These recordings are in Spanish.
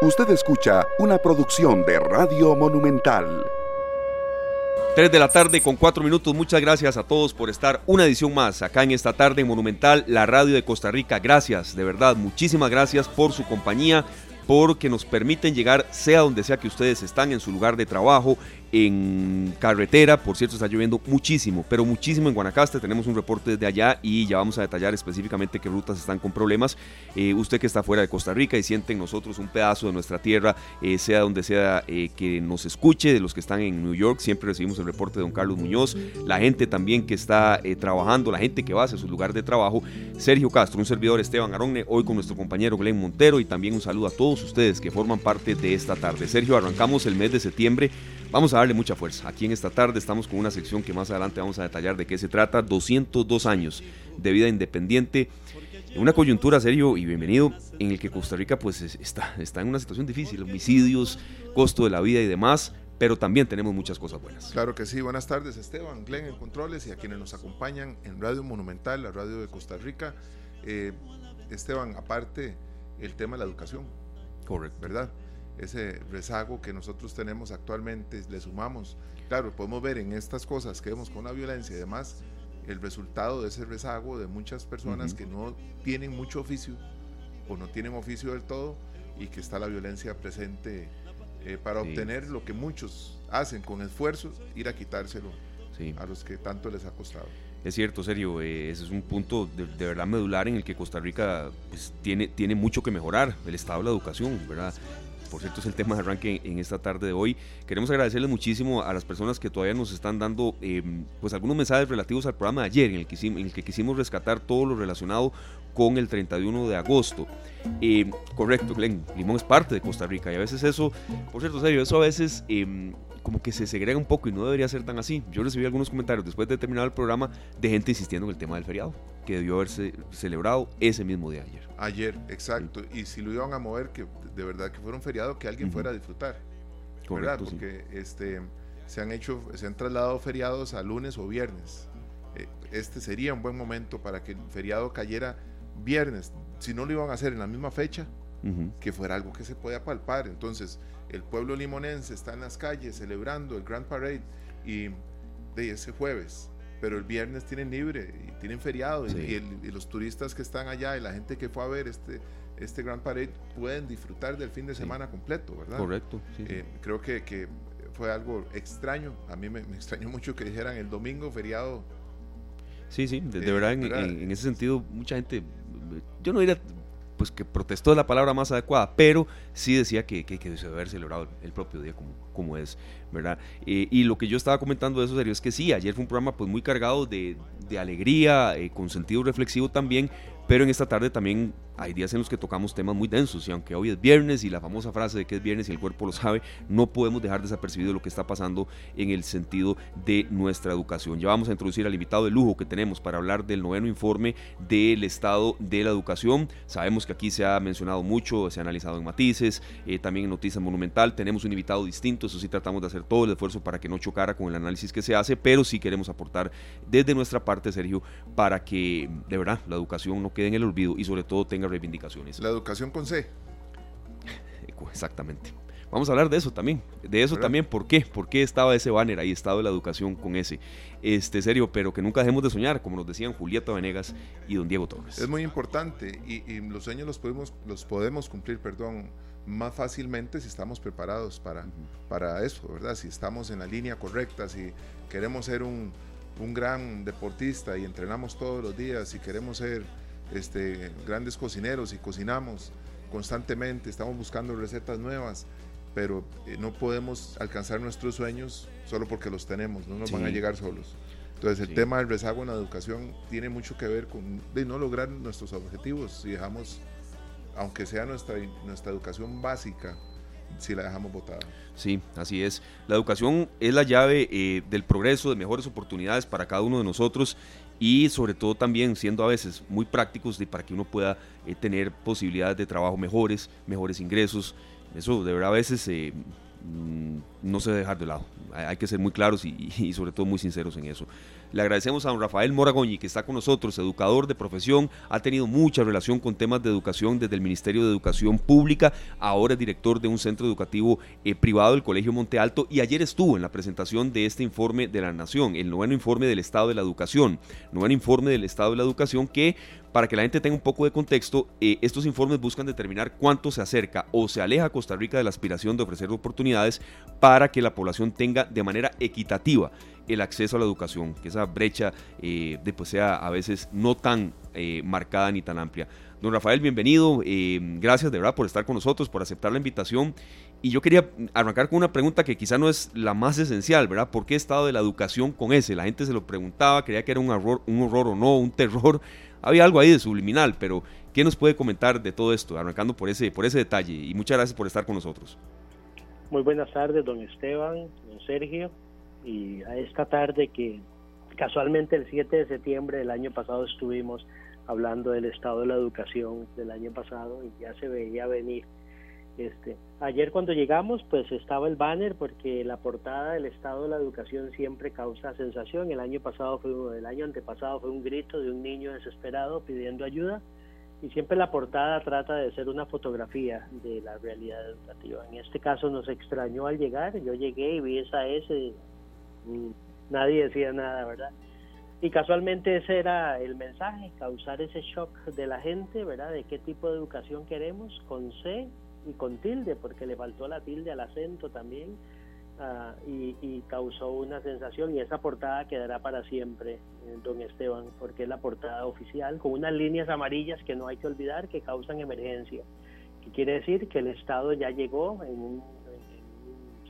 Usted escucha una producción de Radio Monumental. 3 de la tarde con 4 minutos. Muchas gracias a todos por estar una edición más acá en esta tarde Monumental, la radio de Costa Rica. Gracias, de verdad, muchísimas gracias por su compañía, porque nos permiten llegar sea donde sea que ustedes están en su lugar de trabajo, en carretera, por cierto está lloviendo muchísimo, pero muchísimo en Guanacaste, tenemos un reporte desde allá y ya vamos a detallar específicamente qué rutas están con problemas. Eh, usted que está fuera de Costa Rica y siente en nosotros un pedazo de nuestra tierra, eh, sea donde sea eh, que nos escuche, de los que están en New York, siempre recibimos el reporte de don Carlos Muñoz, la gente también que está trabajando, la gente que va hacia su lugar de trabajo, Sergio Castro, un servidor Esteban Aronne, hoy con nuestro compañero Glenn Montero y también un saludo a todos ustedes que forman parte de esta tarde. Sergio, arrancamos el mes de septiembre Vamos a darle mucha fuerza. Aquí en esta tarde estamos con una sección que más adelante vamos a detallar de qué se trata. 202 años de vida independiente. Una coyuntura, serio y bienvenido, en el que Costa Rica pues está, está en una situación difícil. Homicidios, costo de la vida y demás. Pero también tenemos muchas cosas buenas. Claro que sí. Buenas tardes, Esteban, Glenn en Controles y a quienes nos acompañan en Radio Monumental, la radio de Costa Rica. Eh, Esteban, aparte, el tema de la educación. Correcto. ¿Verdad? Ese rezago que nosotros tenemos actualmente, le sumamos, claro, podemos ver en estas cosas que vemos con la violencia y demás, el resultado de ese rezago de muchas personas que no tienen mucho oficio o no tienen oficio del todo y que está la violencia presente eh, para obtener lo que muchos hacen con esfuerzo, ir a quitárselo a los que tanto les ha costado. Es cierto, serio, eh, ese es un punto de, verdad medular en el que Costa Rica pues, tiene, tiene mucho que mejorar, el estado de la educación, ¿verdad? Por cierto es el tema de arranque en esta tarde de hoy. Queremos agradecerles muchísimo a las personas que todavía nos están dando em, pues algunos mensajes relativos al programa de ayer, en el, que, en el que quisimos rescatar todo lo relacionado con el 31 de agosto. Em, correcto, Glenn, Limón es parte de Costa Rica y a veces eso, por cierto, serio, eso a veces em, como que se segrega un poco y no debería ser tan así. Yo recibí algunos comentarios después de terminar el programa de gente insistiendo en el tema del feriado, que debió haberse celebrado ese mismo día ayer. Ayer, exacto. Y si lo iban a mover, que de verdad que fuera un feriado, que alguien fuera a disfrutar. Correcto, Porque este, se han hecho, se han trasladado feriados a lunes o viernes. Eh, este sería un buen momento para que el feriado cayera viernes. Si no lo iban a hacer en la misma fecha, que fuera algo que se pueda palpar. Entonces, el pueblo limonense está en las calles celebrando el Grand Parade y de ese jueves, pero el viernes tienen libre y tienen feriado y, los turistas que están allá y la gente que fue a ver este, este Grand Parade pueden disfrutar del fin de semana completo, ¿verdad? Correcto. Eh, creo que, que, fue algo extraño, a mí me, extrañó mucho que dijeran el domingo feriado. Sí, sí, de, verdad, en, en, ese sentido, mucha gente, yo no diría pues que protestó la palabra más adecuada, pero sí decía que, que, que debe haber celebrado el propio día como es, ¿verdad? Eh, y lo que yo estaba comentando de eso serio es que sí, ayer fue un programa pues muy cargado de, de alegría, eh, con sentido reflexivo también, pero en esta tarde también hay días en los que tocamos temas muy densos y aunque hoy es viernes y la famosa frase de que es viernes y el cuerpo lo sabe, no podemos dejar desapercibido lo que está pasando en el sentido de nuestra educación. Ya vamos a introducir al invitado de lujo que tenemos para hablar del noveno informe del estado de la educación. Sabemos que aquí se ha mencionado mucho, se ha analizado en matices, eh, también en Noticias Monumental. Tenemos un invitado distinto, eso sí tratamos de hacer todo el esfuerzo para que no chocara con el análisis que se hace, pero sí queremos aportar desde nuestra parte, Sergio, para que de verdad la educación no quede en el olvido y sobre todo tenga reivindicaciones. La educación con C. Exactamente. Vamos a hablar de eso también. De eso también, ¿por qué? ¿Por qué estaba ese banner ahí, estado de la educación con ese? Este, serio, pero que nunca dejemos de soñar, como nos decían Julieta Venegas y don Diego Torres. Es muy importante y, los sueños los podemos, los podemos cumplir, perdón, más fácilmente si estamos preparados para, para eso, ¿verdad? Si estamos en la línea correcta, si queremos ser un, un gran deportista y entrenamos todos los días, si queremos ser este, grandes cocineros y cocinamos constantemente, estamos buscando recetas nuevas, pero eh, no podemos alcanzar nuestros sueños solo porque los tenemos, no nos van a llegar solos. Entonces el tema del rezago en la educación tiene mucho que ver con de no lograr nuestros objetivos si dejamos, aunque sea nuestra, nuestra educación básica, si la dejamos botada. Sí, así es. La educación es la llave eh, del progreso, de mejores oportunidades para cada uno de nosotros y sobre todo también siendo a veces muy prácticos de, para que uno pueda eh, tener posibilidades de trabajo mejores, mejores ingresos. Eso de a veces eh, mm, no se debe dejar de lado. Hay, que ser muy claros y, sobre todo muy sinceros en eso. Le agradecemos a don Rafael Moragoñi, que está con nosotros, educador de profesión, ha tenido mucha relación con temas de educación desde el Ministerio de Educación Pública, ahora es director de un centro educativo eh, privado, el Colegio Monte Alto, y ayer estuvo en la presentación de este informe de la Nación, el noveno informe del Estado de la Educación, noveno informe del Estado de la Educación que para que la gente tenga un poco de contexto, eh, estos informes buscan determinar cuánto se acerca o se aleja Costa Rica de la aspiración de ofrecer oportunidades para que la población tenga de manera equitativa el acceso a la educación, que esa brecha eh, pues, sea a veces no tan eh, marcada ni tan amplia. Don Rafael, bienvenido. Eh, gracias de verdad por estar con nosotros, por aceptar la invitación. Y yo quería arrancar con una pregunta que quizá no es la más esencial, ¿verdad? ¿Por qué estado de la educación con ese? La gente se lo preguntaba, creía que era un horror, un horror o no, un terror. Había algo ahí de subliminal, pero ¿qué nos puede comentar de todo esto? Arrancando por ese, por ese detalle. Y muchas gracias por estar con nosotros. Muy buenas tardes, don Esteban, don Sergio y a esta tarde que casualmente el 7 de septiembre del año pasado estuvimos hablando del estado de la educación del año pasado y ya se veía venir. Este, ayer cuando llegamos pues estaba el banner porque la portada del estado de la educación siempre causa sensación. El año pasado fue el año antepasado fue un grito de un niño desesperado pidiendo ayuda y siempre la portada trata de ser una fotografía de la realidad educativa. En este caso nos extrañó al llegar, yo llegué y vi esa S nadie decía nada, ¿verdad? Y casualmente ese era el mensaje, causar ese shock de la gente, ¿verdad? De qué tipo de educación queremos, con C y con tilde, porque le faltó la tilde al acento también, ah, y, causó una sensación, y esa portada quedará para siempre, eh, don Esteban, porque es la portada oficial, con unas líneas amarillas que no hay que olvidar que causan emergencia, que quiere decir que el Estado ya llegó en un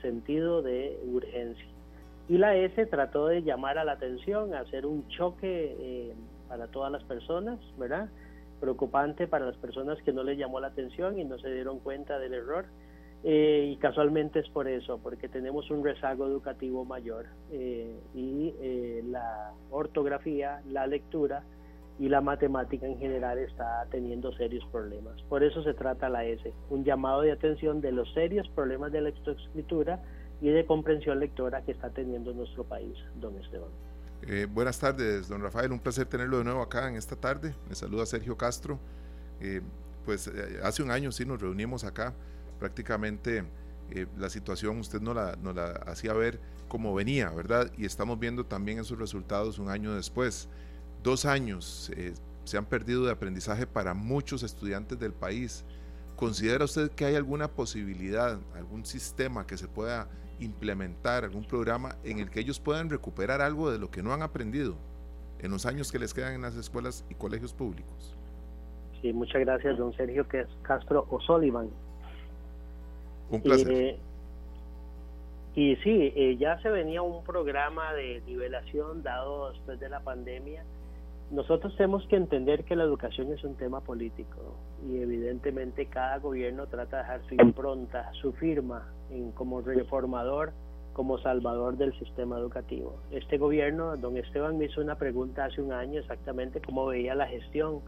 sentido de urgencia. Y la S trató de llamar a la atención, hacer un choque eh, para todas las personas, ¿verdad? Preocupante para las personas que no les llamó la atención y no se dieron cuenta del error. Eh, y casualmente es por eso, porque tenemos un rezago educativo mayor eh, y la ortografía, la lectura y la matemática en general está teniendo serios problemas. Por eso se trata la S, un llamado de atención de los serios problemas de la lectoescritura y de comprensión lectora que está teniendo nuestro país, don Esteban. Eh, buenas tardes, don Rafael, un placer tenerlo de nuevo acá en esta tarde. Me saluda Sergio Castro. Eh, pues eh, hace un año sí nos reunimos acá, prácticamente la situación usted no la, no la hacía ver como venía, ¿verdad? Y estamos viendo también esos resultados un año después. Dos años se han perdido de aprendizaje para muchos estudiantes del país. ¿Considera usted que hay alguna posibilidad, algún sistema que se pueda implementar algún programa en el que ellos puedan recuperar algo de lo que no han aprendido en los años que les quedan en las escuelas y colegios públicos. Sí, muchas gracias, don Sergio Castro O'Sullivan. Un placer. Eh, y sí, eh, ya se venía un programa de nivelación dado después de la pandemia nosotros tenemos que entender que la educación es un tema político y evidentemente cada gobierno trata de dejar su impronta, su firma en, como reformador, como salvador del sistema educativo. Este gobierno, don Esteban me hizo una pregunta hace un año exactamente cómo veía la gestión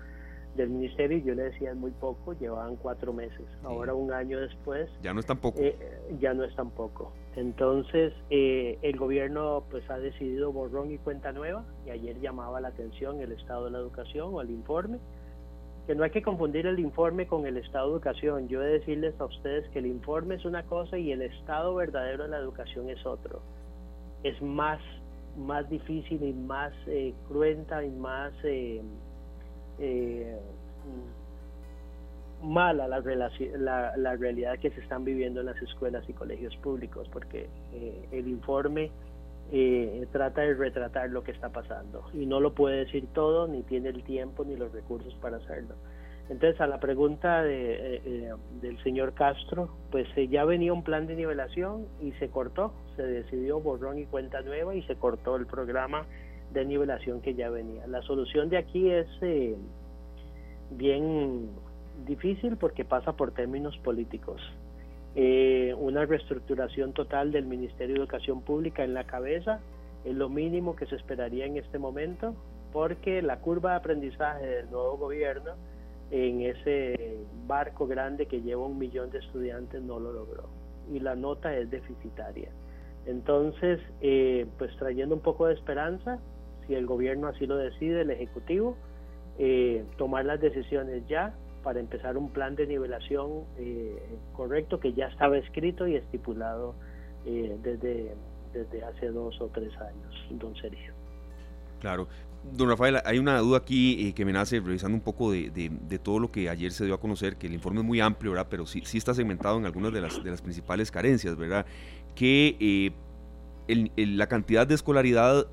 del ministerio y yo le decía muy poco, llevaban cuatro meses. Ahora un año después... Ya no es tan poco. Eh, ya no es tan poco. Entonces eh, el gobierno pues ha decidido borrón y cuenta nueva y ayer llamaba la atención el estado de la educación o el informe, que no hay que confundir el informe con el estado de educación. Yo he de decirles a ustedes que el informe es una cosa y el estado verdadero de la educación es otro. Es más, más difícil y más eh, cruenta y más... Eh, eh, mala la, la, realidad que se están viviendo en las escuelas y colegios públicos, porque el informe eh, trata de retratar lo que está pasando y no lo puede decir todo, ni tiene el tiempo ni los recursos para hacerlo. Entonces, a la pregunta de, del señor Castro, pues ya venía un plan de nivelación y se cortó, se decidió borrón y cuenta nueva y se cortó el programa de nivelación que ya venía. La solución de aquí es eh, bien difícil porque pasa por términos políticos. Eh, una reestructuración total del Ministerio de Educación Pública en la cabeza es lo mínimo que se esperaría en este momento porque la curva de aprendizaje del nuevo gobierno en ese barco grande que lleva un millón de estudiantes no lo logró y la nota es deficitaria. Entonces, eh, pues trayendo un poco de esperanza, si el gobierno así lo decide, el Ejecutivo, eh, tomar las decisiones ya para empezar un plan de nivelación eh, correcto que ya estaba escrito y estipulado eh, desde, desde hace dos o tres años, don Sergio. Claro. Don Rafael, hay una duda aquí eh, que me nace revisando un poco de, de, todo lo que ayer se dio a conocer, que el informe es muy amplio, ¿verdad? Pero sí, sí está segmentado en algunas de las, de las principales carencias, ¿verdad? Que la cantidad de escolaridad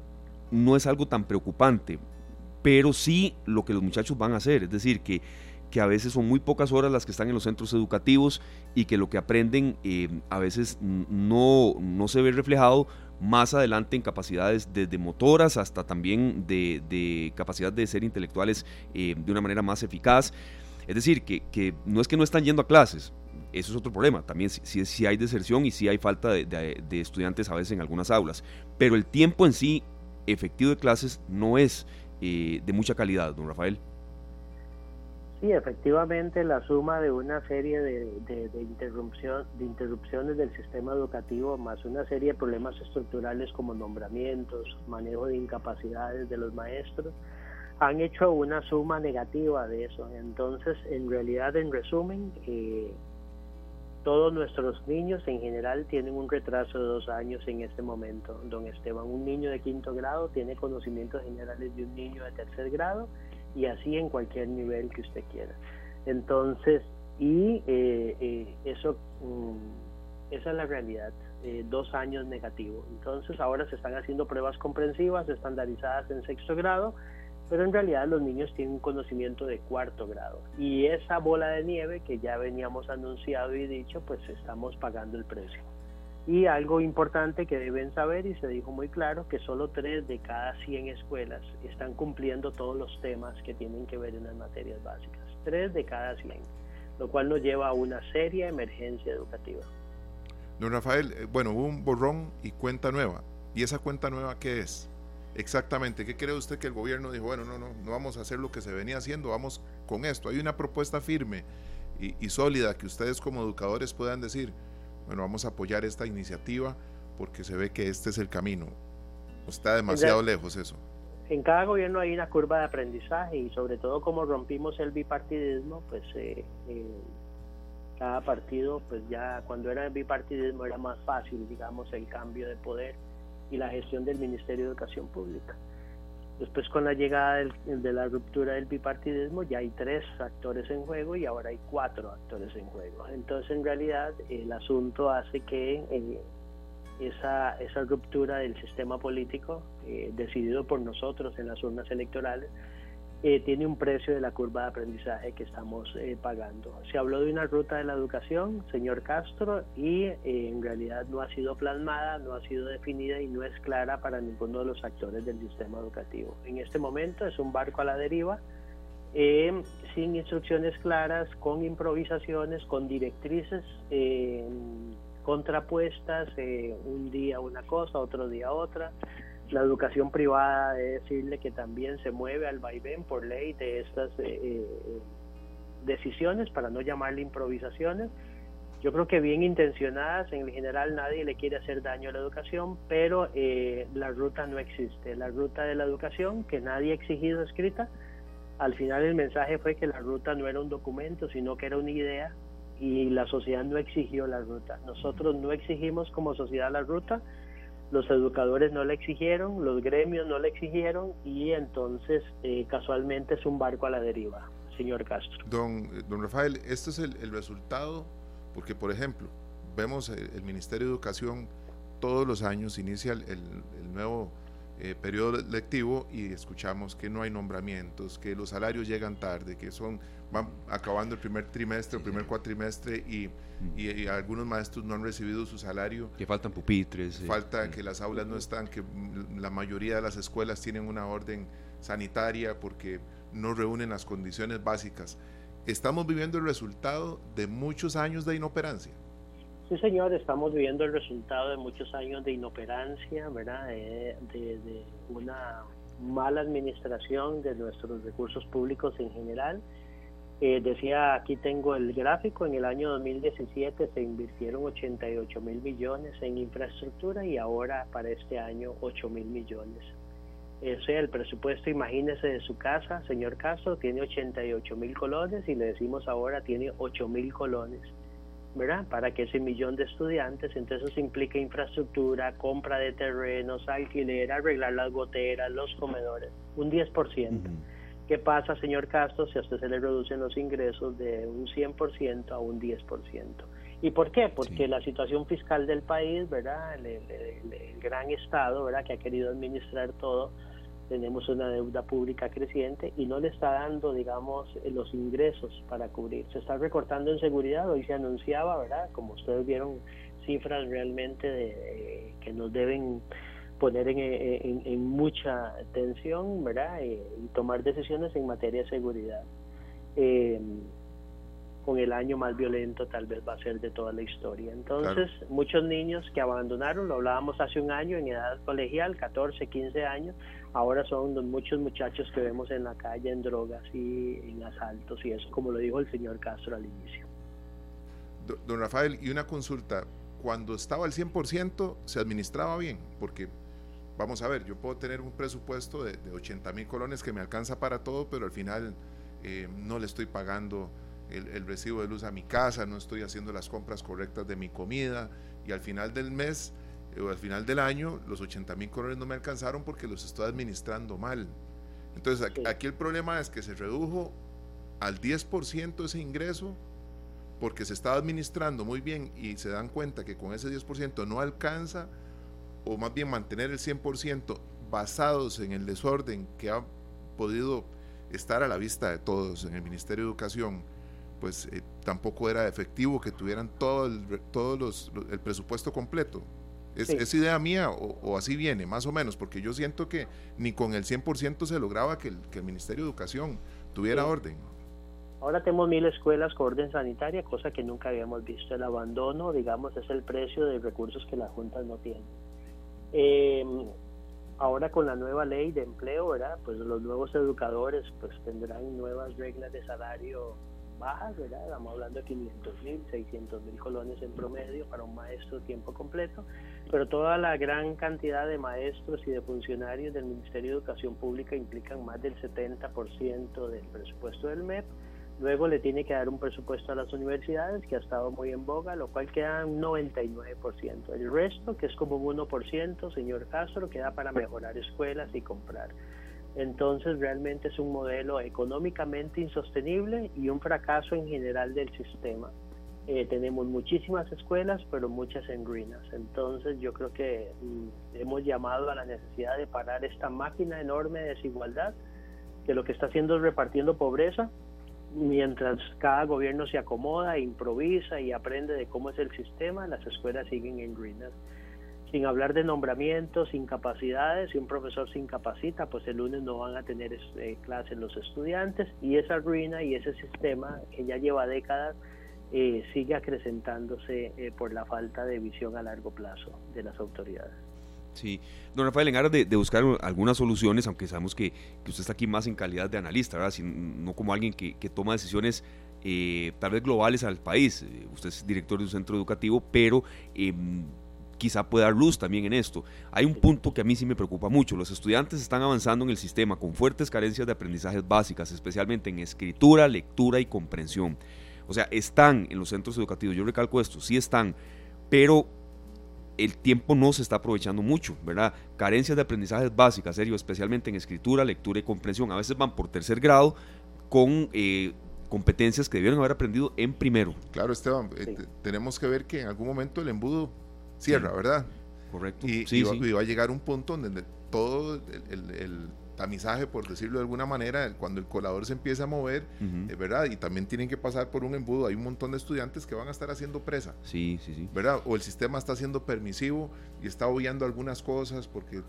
no es algo tan preocupante, pero sí lo que los muchachos van a hacer, es decir, que que a veces son muy pocas horas las que están en los centros educativos y que lo que aprenden eh, a veces no, no se ve reflejado más adelante en capacidades desde motoras hasta también de, capacidad de ser intelectuales eh, de una manera más eficaz. Es decir, que, no es que no están yendo a clases, eso es otro problema. También si, hay deserción y si hay falta de, estudiantes a veces en algunas aulas. Pero el tiempo en sí efectivo de clases no es eh, de mucha calidad, don Rafael. Sí, efectivamente la suma de una serie de, de, interrupción, de interrupciones del sistema educativo más una serie de problemas estructurales como nombramientos, manejo de incapacidades de los maestros, han hecho una suma negativa de eso. Entonces, en realidad, en resumen, eh, todos nuestros niños en general tienen un retraso de dos años en este momento. Don Esteban, un niño de quinto grado tiene conocimientos generales de un niño de tercer grado y así en cualquier nivel que usted quiera. Entonces, y eh, eh, eso, mm, esa es la realidad, eh, dos años negativo. Entonces, ahora se están haciendo pruebas comprensivas estandarizadas en sexto grado, pero en realidad los niños tienen un conocimiento de cuarto grado. Y esa bola de nieve que ya veníamos anunciado y dicho, pues estamos pagando el precio. Y algo importante que deben saber, y se dijo muy claro, que solo tres de cada 100 escuelas están cumpliendo todos los temas que tienen que ver en las materias básicas. Tres de cada 100, lo cual nos lleva a una seria emergencia educativa. Don Rafael, eh, bueno, hubo un borrón y cuenta nueva. ¿Y esa cuenta nueva qué es? Exactamente, ¿qué cree usted que el gobierno dijo? Bueno, no, no, no vamos a hacer lo que se venía haciendo, vamos con esto. Hay una propuesta firme y, y sólida que ustedes como educadores puedan decir, bueno, vamos a apoyar esta iniciativa porque se ve que este es el camino. Está demasiado lejos eso. En cada gobierno hay una curva de aprendizaje y sobre todo como rompimos el bipartidismo, pues eh, eh, cada partido, pues ya cuando era el bipartidismo era más fácil, digamos, el cambio de poder y la gestión del Ministerio de Educación Pública. Después con la llegada de la ruptura del bipartidismo ya hay tres actores en juego y ahora hay cuatro actores en juego. Entonces en realidad el asunto hace que eh, esa, esa ruptura del sistema político eh, decidido por nosotros en las urnas electorales eh, tiene un precio de la curva de aprendizaje que estamos eh, pagando. Se habló de una ruta de la educación, señor Castro, y eh, en realidad no ha sido plasmada, no ha sido definida y no es clara para ninguno de los actores del sistema educativo. En este momento es un barco a la deriva, sin instrucciones claras, con improvisaciones, con directrices contrapuestas, un día una cosa, otro día otra la educación privada de decirle que también se mueve al vaivén por ley de estas eh, eh, decisiones, para no llamarle improvisaciones. Yo creo que bien intencionadas, en general nadie le quiere hacer daño a la educación, pero eh, la ruta no existe. La ruta de la educación, que nadie ha exigido escrita, al final el mensaje fue que la ruta no era un documento, sino que era una idea y la sociedad no exigió la ruta. Nosotros no exigimos como sociedad la ruta, los educadores no le exigieron, los gremios no le exigieron y entonces eh, casualmente es un barco a la deriva, señor Castro. Don, eh, don Rafael, este es el, resultado, porque por ejemplo, vemos el, Ministerio de Educación todos los años inicia el, el nuevo eh, periodo lectivo y escuchamos que no hay nombramientos, que los salarios llegan tarde, que son van acabando el primer trimestre, el primer cuatrimestre y, y, algunos maestros no han recibido su salario. Que faltan pupitres. Falta que las aulas no están, que la mayoría de las escuelas tienen una orden sanitaria porque no reúnen las condiciones básicas. Estamos viviendo el resultado de muchos años de inoperancia. Sí, señor, estamos viviendo el resultado de muchos años de inoperancia, ¿verdad? De, una mala administración de nuestros recursos públicos en general. Eh, decía, aquí tengo el gráfico, en el año 2017 se invirtieron 88 mil millones en infraestructura y ahora para este año 8 mil millones. O sea, el presupuesto, imagínese, de su casa, señor Castro, tiene 88 mil colones y le decimos ahora tiene 8 mil colones. ¿verdad? Para que ese millón de estudiantes, entonces eso implica infraestructura, compra de terrenos, alquiler, arreglar las goteras, los comedores, un 10%. ¿Qué pasa, señor Castro, si a usted se le reducen los ingresos de un 100% a un 10%? ¿Y por qué? Porque la situación fiscal del país, ¿verdad? El, el, gran Estado, ¿verdad? Que ha querido administrar todo, tenemos una deuda pública creciente y no le está dando, digamos, eh, los ingresos para cubrir. Se está recortando en seguridad, hoy se anunciaba, ¿verdad? Como ustedes vieron, cifras realmente de, que nos deben poner en, en, mucha tensión, ¿verdad? Eh, y tomar decisiones en materia de seguridad. Eh, con el año más violento tal vez va a ser de toda la historia. Entonces, muchos niños que abandonaron, lo hablábamos hace un año en edad colegial, 14, 15 años, ahora son los muchos muchachos que vemos en la calle en drogas y en asaltos y eso, como lo dijo el señor Castro al inicio. Don Rafael, y una consulta, cuando estaba al 100% se administraba bien, porque vamos a ver, yo puedo tener un presupuesto de, 80 mil colones que me alcanza para todo, pero al final eh, no le estoy pagando el, recibo de luz a mi casa, no estoy haciendo las compras correctas de mi comida y al final del mes eh, o al final del año los 80 mil colones no me alcanzaron porque los estoy administrando mal. Entonces aquí, el problema es que se redujo al 10% ese ingreso porque se estaba administrando muy bien y se dan cuenta que con ese 10% no alcanza o más bien mantener el 100% basados en el desorden que ha podido estar a la vista de todos en el Ministerio de Educación pues eh, tampoco era efectivo que tuvieran todo el, todos los, el presupuesto completo. ¿Es, idea mía o, así viene, más o menos? Porque yo siento que ni con el 100% se lograba que el, que el, Ministerio de Educación tuviera orden. Ahora tenemos mil escuelas con orden sanitaria, cosa que nunca habíamos visto. El abandono, digamos, es el precio de recursos que las juntas no tienen. Em, ahora con la nueva ley de empleo, ¿verdad? Pues los nuevos educadores pues tendrán nuevas reglas de salario bajas, ¿verdad? Estamos hablando de 500 mil, 600 mil colones en promedio para un maestro tiempo completo, pero toda la gran cantidad de maestros y de funcionarios del Ministerio de Educación Pública implican más del 70% del presupuesto del MEP. Luego le tiene que dar un presupuesto a las universidades, que ha estado muy en boga, lo cual queda un 99%. El resto, que es como un 1%, señor Castro, queda para mejorar escuelas y comprar. Entonces realmente es un modelo económicamente insostenible y un fracaso en general del sistema. Eh, tenemos muchísimas escuelas, pero muchas en ruinas. Entonces yo creo que mm, hemos llamado a la necesidad de parar esta máquina enorme de desigualdad, que lo que está haciendo es repartiendo pobreza, mientras cada gobierno se acomoda, improvisa y aprende de cómo es el sistema, las escuelas siguen en ruinas sin hablar de nombramientos, incapacidades, si un profesor se incapacita, pues el lunes no van a tener eh, clases los estudiantes y esa ruina y ese sistema que ya lleva décadas eh, sigue acrecentándose eh, por la falta de visión a largo plazo de las autoridades. Sí, don Rafael, en aras de, buscar algunas soluciones, aunque sabemos que, usted está aquí más en calidad de analista, ¿verdad? no como alguien que, toma decisiones tal vez globales al país. Usted es director de un centro educativo, pero em, quizá pueda dar luz también en esto. Hay un punto que a mí sí me preocupa mucho. Los estudiantes están avanzando en el sistema con fuertes carencias de aprendizajes básicas, especialmente en escritura, lectura y comprensión. O sea, están en los centros educativos, yo recalco esto, sí están, pero el tiempo no se está aprovechando mucho, ¿verdad? Carencias de aprendizajes básicas, serio, especialmente en escritura, lectura y comprensión. A veces van por tercer grado con eh, competencias que debieron haber aprendido en primero. Claro, Esteban, eh, tenemos que ver que en algún momento el embudo cierra, ¿verdad? Correcto. Y, sí, va, a llegar un punto donde todo el, tamizaje, por decirlo de alguna manera, cuando el colador se empieza a mover, eh, ¿verdad? Y también tienen que pasar por un embudo. Hay un montón de estudiantes que van a estar haciendo presa. Sí, sí, sí. ¿Verdad? O el sistema está siendo permisivo y está obviando algunas cosas porque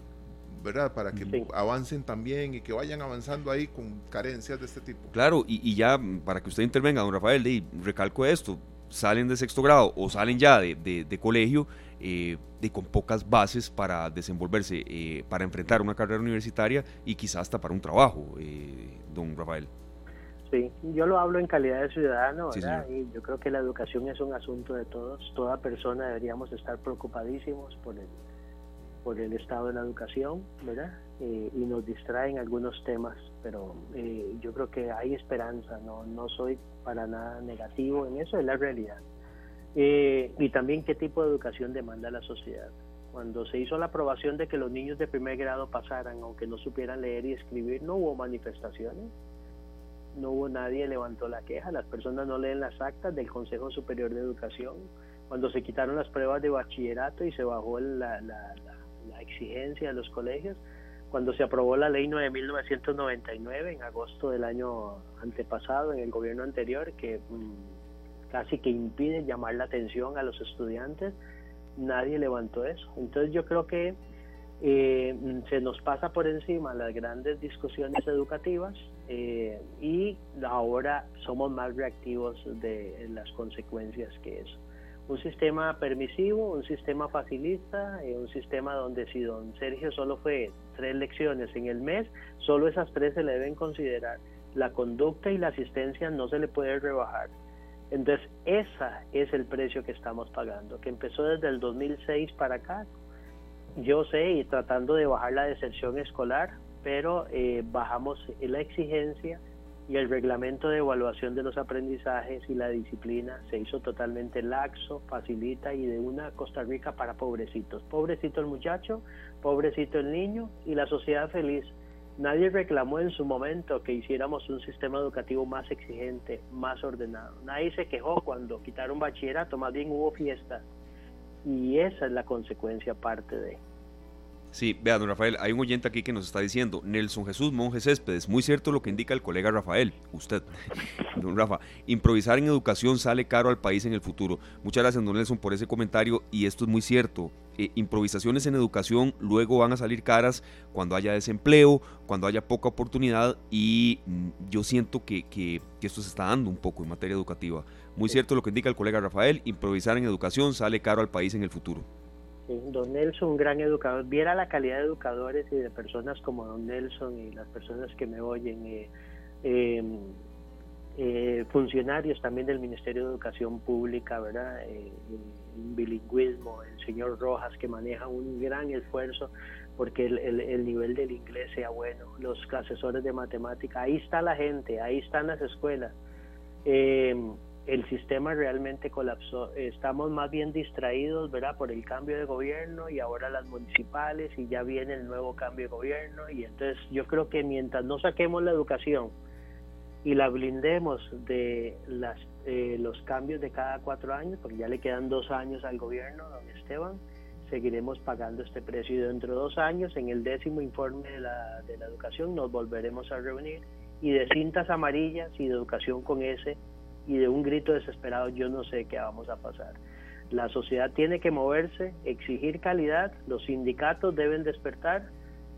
¿verdad? Para que avancen también y que vayan avanzando ahí con carencias de este tipo. Claro, y, ya para que usted intervenga, don Rafael, y recalco esto, salen de sexto grado o salen ya de, de colegio eh, de con pocas bases para desenvolverse, eh, para enfrentar una carrera universitaria y quizás hasta para un trabajo, eh, don Rafael. Sí, yo lo hablo en calidad de ciudadano, ¿verdad? y yo creo que la educación es un asunto de todos. Toda persona deberíamos estar preocupadísimos por el, por el estado de la educación, ¿verdad? Eh, y nos distraen algunos temas, pero eh, yo creo que hay esperanza, no, no soy para nada negativo en eso, es la realidad. Eh, y también qué tipo de educación demanda la sociedad. Cuando se hizo la aprobación de que los niños de primer grado pasaran, aunque no supieran leer y escribir, no hubo manifestaciones, no hubo nadie levantó la queja, las personas no leen las actas del Consejo Superior de Educación. Cuando se quitaron las pruebas de bachillerato y se bajó la, la, la, exigencia de los colegios, cuando se aprobó la ley 9.999 en agosto del año antepasado, en el gobierno anterior, que mm, casi que impide llamar la atención a los estudiantes, nadie levantó eso. Entonces yo creo que eh, se nos pasa por encima las grandes discusiones educativas eh, y ahora somos más reactivos de las consecuencias que es Un sistema permisivo, un sistema facilista, eh, un sistema donde si don Sergio solo fue tres lecciones en el mes, solo esas tres se le deben considerar. La conducta y la asistencia no se le puede rebajar. Entonces, ese es el precio que estamos pagando, que empezó desde el 2006 para acá yo sé, y tratando de bajar la deserción escolar, pero eh, bajamos la exigencia y el reglamento de evaluación de los aprendizajes y la disciplina se hizo totalmente laxo, facilita y de una Costa Rica para pobrecitos. Pobrecito el muchacho, pobrecito el niño y la sociedad feliz. Nadie reclamó en su momento que hiciéramos un sistema educativo más exigente, más ordenado. Nadie se quejó cuando quitaron bachillerato, más bien hubo fiestas. Y esa es la consecuencia parte de. Sí, vea, don Rafael, hay un oyente aquí que nos está diciendo, Nelson Jesús Monjes Céspedes, muy cierto lo que indica el colega Rafael, usted, don Rafa, improvisar en educación sale caro al país en el futuro. Muchas gracias, don Nelson, por ese comentario y esto es muy cierto. Eh, improvisaciones en educación luego van a salir caras cuando haya desempleo, cuando haya poca oportunidad y mm, yo siento que, que, esto se está dando un poco en materia educativa. Muy cierto lo que indica el colega Rafael, improvisar en educación sale caro al país en el futuro. Don Nelson, un gran educador, viera la calidad de educadores y de personas como don Nelson y las personas que me oyen, eh, em, eh, funcionarios también del Ministerio de Educación Pública, ¿verdad? Eh, bilingüismo, el señor Rojas que maneja un gran esfuerzo porque el, el, nivel del inglés sea bueno, los asesores de matemática, ahí está la gente, ahí están las escuelas. Eh, el sistema realmente colapsó. Estamos más bien distraídos, ¿verdad? Por el cambio de gobierno y ahora las municipales y ya viene el nuevo cambio de gobierno y entonces yo creo que mientras no saquemos la educación y la blindemos de las, eh, los cambios de cada cuatro años, porque ya le quedan dos años al gobierno, don Esteban, seguiremos pagando este precio y dentro de dos años, en el décimo informe de la, de la educación, nos volveremos a reunir y de cintas amarillas y de educación con ese y de un grito desesperado yo no sé qué vamos a pasar. La sociedad tiene que moverse, exigir calidad, los sindicatos deben despertar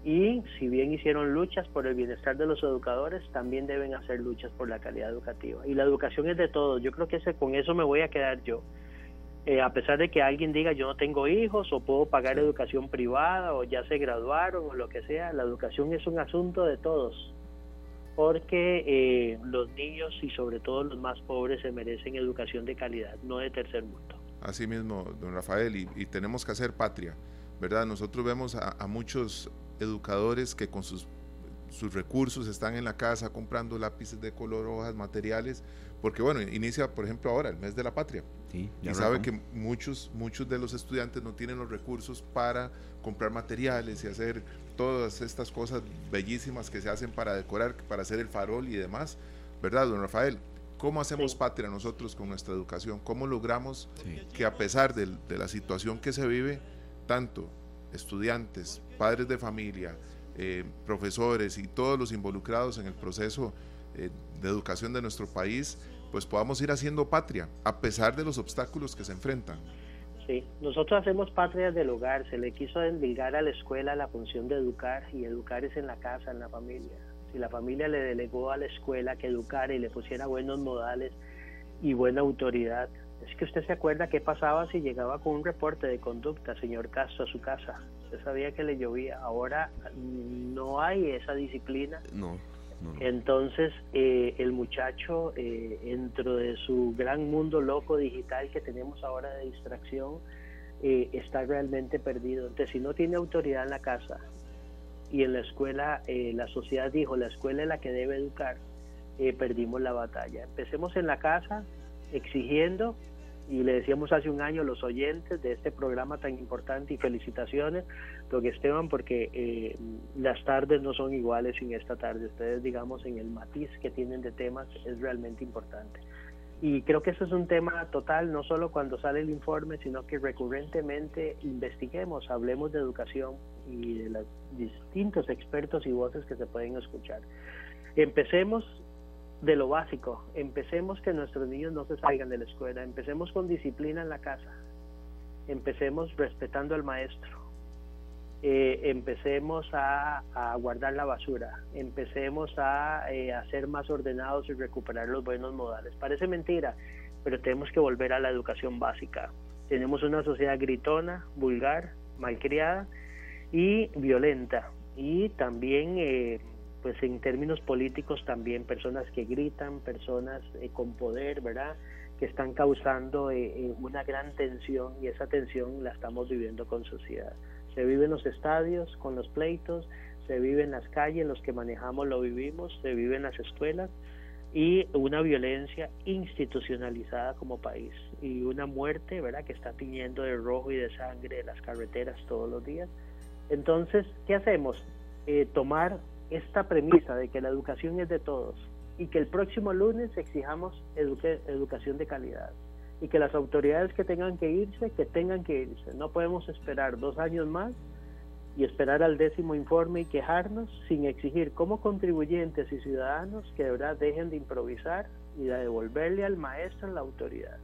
y si bien hicieron luchas por el bienestar de los educadores, también deben hacer luchas por la calidad educativa. Y la educación es de todos, yo creo que ese, con eso me voy a quedar yo. Eh, a pesar de que alguien diga yo no tengo hijos o puedo pagar educación privada o ya se graduaron o lo que sea, la educación es un asunto de todos porque eh, los niños y sobre todo los más pobres se merecen educación de calidad, no de tercer mundo. Así mismo, don Rafael, y, tenemos que hacer patria, ¿verdad? Nosotros vemos a, muchos educadores que con sus, sus recursos están en la casa comprando lápices de color, hojas, materiales, porque bueno, inicia por ejemplo ahora el mes de la patria. y sabe que muchos, muchos de los estudiantes no tienen los recursos para comprar materiales y hacer todas estas cosas bellísimas que se hacen para decorar, para hacer el farol y demás, ¿verdad, don Rafael? ¿Cómo hacemos patria nosotros con nuestra educación? ¿Cómo logramos que a pesar de, la situación que se vive, tanto estudiantes, padres de familia, eh, profesores y todos los involucrados en el proceso eh, de educación de nuestro país, pues podamos ir haciendo patria a pesar de los obstáculos que se enfrentan? Sí, nosotros hacemos patria del hogar, se le quiso endilgar a la escuela la función de educar y educar es en la casa, en la familia. Si la familia le delegó a la escuela que educara y le pusiera buenos modales y buena autoridad, es que usted se acuerda qué pasaba si llegaba con un reporte de conducta, señor Castro, a su casa. Usted sabía que le llovía. Ahora no hay esa disciplina. No. Entonces, eh, el muchacho, eh, dentro de su gran mundo loco digital que tenemos ahora de distracción, eh, está realmente perdido. Entonces, si no tiene autoridad en la casa y en la escuela, eh, la sociedad dijo, la escuela es la que debe educar, perdimos la batalla. Empecemos en la casa exigiendo y le decíamos hace un año los oyentes de este programa tan importante y felicitaciones, don Esteban, porque eh, las tardes no son iguales sin esta tarde. Ustedes, digamos, en el matiz que tienen de temas es realmente importante. Y creo que eso es un tema total, no solo cuando sale el informe, sino que recurrentemente investiguemos, hablemos de educación y de los distintos expertos y voces que se pueden escuchar. Empecemos de lo básico. Empecemos que nuestros niños no se salgan de la escuela. Empecemos con disciplina en la casa. Empecemos respetando al maestro. Eh, empecemos a, guardar la basura. Empecemos a, eh, a ser más ordenados y recuperar los buenos modales. Parece mentira, pero tenemos que volver a la educación básica. Tenemos una sociedad gritona, vulgar, malcriada y violenta. Y también eh, pues en términos políticos también personas que gritan, personas eh, con poder, ¿verdad? Que están causando eh, eh, una gran tensión y esa tensión la estamos viviendo con sociedad. Se vive en los estadios con los pleitos, se vive en las calles, los que manejamos lo vivimos, se vive en las escuelas y una violencia institucionalizada como país y una muerte, ¿verdad? Que está tiñendo de rojo y de sangre las carreteras todos los días. Entonces, ¿qué hacemos? tomar esta premisa de que la educación es de todos y que el próximo lunes exijamos educación de calidad y que las autoridades que tengan que irse, que tengan que irse. No podemos esperar dos años más y esperar al décimo informe y quejarnos sin exigir como contribuyentes y ciudadanos que de verdad dejen de improvisar y de devolverle al maestro la autoridad.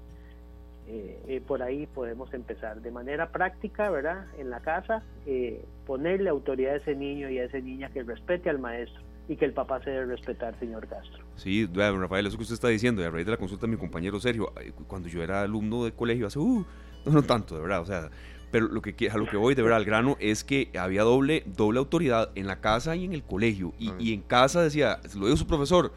Eh, eh, por ahí podemos empezar de manera práctica, ¿verdad? En la casa, eh, ponerle autoridad a ese niño y a esa niña que respete al maestro y que el papá se debe respetar, señor Castro. Sí, Rafael, eso que usted está diciendo, y a raíz de la consulta de mi compañero Sergio, cuando yo era alumno de colegio hace, uh, no, tanto, de verdad, o sea, pero lo que, a lo que voy de verdad al grano es que había doble, doble autoridad en la casa y en el colegio, y, y en casa decía, lo dijo su profesor,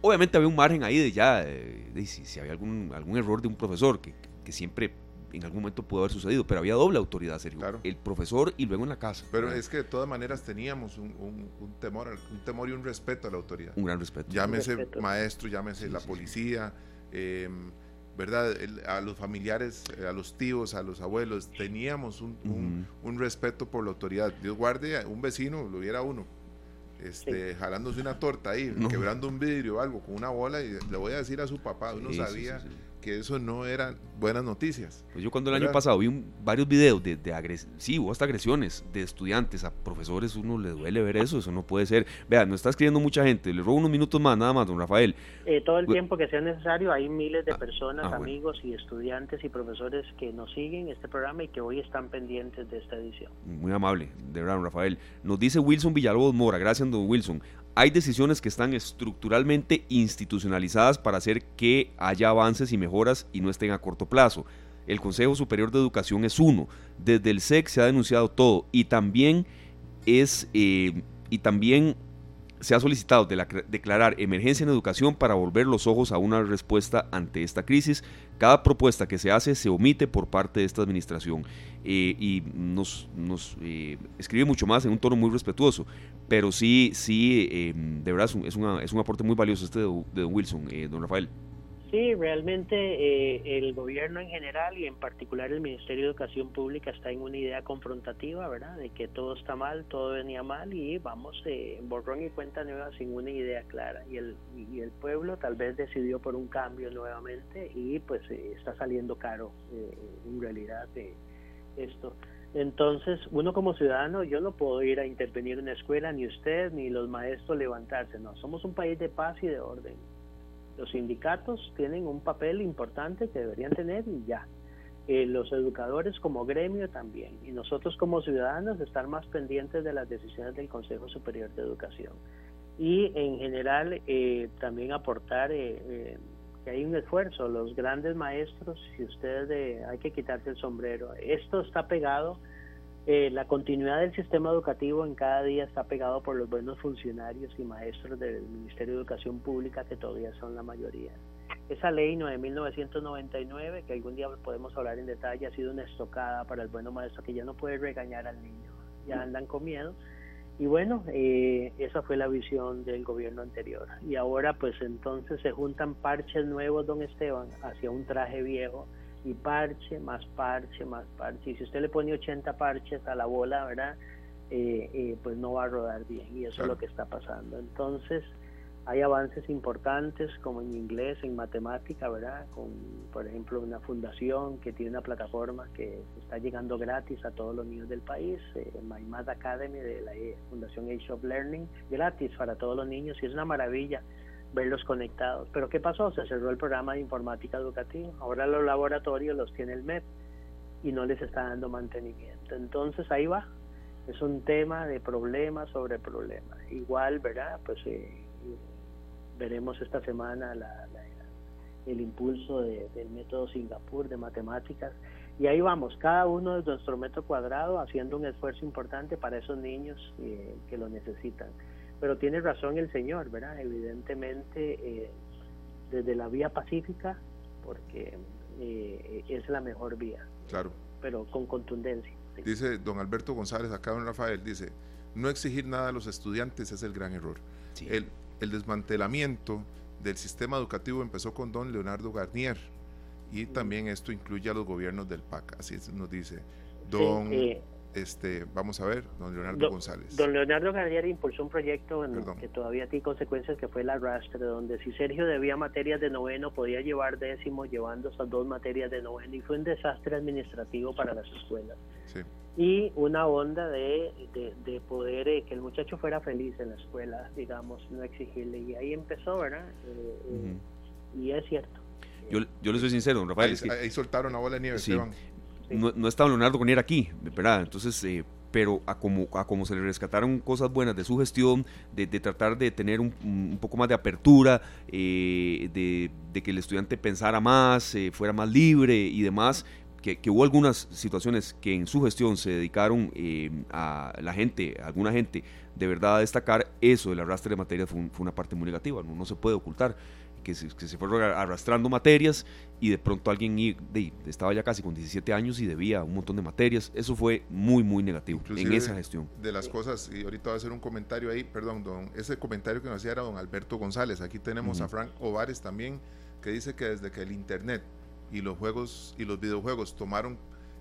Obviamente había un margen ahí de ya, de, si, había algún, algún error de un profesor, que, que, siempre en algún momento pudo haber sucedido, pero había doble autoridad, Sergio. El profesor y luego en la casa. Pero es que de todas maneras teníamos un, un, temor, un temor y un respeto a la autoridad. Un gran respeto. Llámese maestro, llámese la policía, em, ¿verdad? a los familiares, eh, a los tíos, a los abuelos, teníamos un, un respeto por la autoridad. Dios guarde, un vecino, lo hubiera uno este, jalándose una torta ahí, quebrando un vidrio o algo con una bola y le voy a decir a su papá, uno sabía que eso no eran buenas noticias. Pues yo cuando el año pasado vi varios videos de, de sí, hubo hasta agresiones de estudiantes a profesores, uno le duele ver eso, eso no puede ser. Vea, no está escribiendo mucha gente, le robo unos minutos más, nada más, don Rafael. Eh, todo el tiempo que sea necesario, hay miles de ah, personas, ah, amigos y estudiantes y profesores que nos siguen este programa y que hoy están pendientes de esta edición. Muy amable, de verdad, don Rafael. Nos dice Wilson Villalobos Mora, gracias, don Wilson hay decisiones que están estructuralmente institucionalizadas para hacer que haya avances y mejoras y no estén a corto plazo. El Consejo Superior de Educación es uno. Desde el SEC se ha denunciado todo y también es eh, y también se ha solicitado declarar emergencia en educación para volver los ojos a una respuesta ante esta crisis. Cada propuesta que se hace se omite por parte de esta administración eh, y nos, nos eh, escribe mucho más en un tono muy respetuoso, pero sí, sí, eh, de verdad es un, es, un, aporte muy valioso este de, de don Wilson, don Rafael. Sí, realmente eh, el gobierno en general y en particular el Ministerio de Educación Pública está en una idea confrontativa, ¿verdad? De que todo está mal, todo venía mal y vamos eh, borrón y cuenta nueva sin una idea clara. Y el, y el pueblo tal vez decidió por un cambio nuevamente y pues eh, está saliendo caro eh, en realidad de esto. Entonces, uno como ciudadano, yo no puedo ir a intervenir en la escuela, ni usted, ni los maestros levantarse, no, somos un país de paz y de orden los sindicatos tienen un papel importante que deberían tener y ya. Eh, los educadores como gremio también. Y nosotros como ciudadanos estar más pendientes de las decisiones del Consejo Superior de Educación. Y en general eh, también aportar eh, que hay un esfuerzo. Los grandes maestros, si ustedes hay que quitarse el sombrero. Esto está pegado eh, la continuidad del sistema educativo en cada día está pegado por los buenos funcionarios y maestros del Ministerio de Educación Pública, que todavía son la mayoría. Esa ley 9.999, que algún día podemos hablar en detalle, ha sido una estocada para el bueno maestro que ya no puede regañar al niño, ya andan con miedo. Y bueno, eh, esa fue la visión del gobierno anterior. Y ahora pues entonces se juntan parches nuevos, don Esteban, hacia un traje viejo y parche, más parche, más parche. Y si usted le pone 80 parches a la bola, ¿verdad? Eh, eh, pues no va a rodar bien y eso es lo que está pasando. Entonces, hay avances importantes como en inglés, en matemática, ¿verdad? Con, por ejemplo, una fundación que tiene una plataforma que está llegando gratis a todos los niños del país, eh, My Academy de la eh, Fundación Age of Learning, gratis para todos los niños y es una maravilla verlos conectados. Pero ¿qué pasó? Se cerró el programa de informática educativa. Ahora los laboratorios los tiene el MEP y no les está dando mantenimiento. Entonces ahí va. Es un tema de problema sobre problema. Igual, ¿verdad? Pues eh, veremos esta semana el impulso del método Singapur de matemáticas. Y ahí vamos, cada uno de nuestro metro cuadrado haciendo un esfuerzo importante para esos niños eh, que lo necesitan. Pero tiene razón el señor, ¿verdad? Evidentemente, eh, desde la vía pacífica, porque eh, es la mejor vía. Claro. Pero con contundencia. Dice don Alberto González, acá don Rafael, dice, no exigir nada a los estudiantes es el gran error. Sí el desmantelamiento del sistema educativo empezó con don Leonardo Garnier y también esto incluye a los gobiernos del PAC, así nos dice don, eh, este, vamos a ver, don Leonardo González. Don Leonardo Garnier impulsó un proyecto que todavía tiene consecuencias, que fue el arrastre, donde si Sergio debía materias de noveno, podía llevar décimo llevando esas dos materias de noveno y fue un desastre administrativo para las escuelas. Sí y una onda de, de, poder eh, que el muchacho fuera feliz en la escuela, digamos, no exigirle. Y ahí empezó, ¿verdad? Eh, eh, y es cierto. Yo, yo le soy sincero, don Rafael. Ahí, soltaron la bola de nieve, Esteban. No, no estaba Leonardo Conier aquí, ¿verdad? Entonces, pero a como, a como se le rescataron cosas buenas de su gestión, de, tratar de tener un, un, poco más de apertura, de, de, que el estudiante pensara más, fuera más libre y demás, que, hubo algunas situaciones que en su gestión se dedicaron eh, a la gente, a alguna gente, de verdad destacar eso del arrastre de materias fue, una parte muy negativa, no, se puede ocultar. Que se, que se fueron arrastrando materias y de pronto alguien estaba ya casi con 17 años y debía un montón de materias. Eso fue muy, muy negativo en esa gestión. De las cosas, y ahorita voy a hacer un comentario ahí, perdón, don, ese comentario que nos hacía era don Alberto González. Aquí tenemos a Frank Ovares también, que dice que desde que el Internet y los juegos y los videojuegos tomaron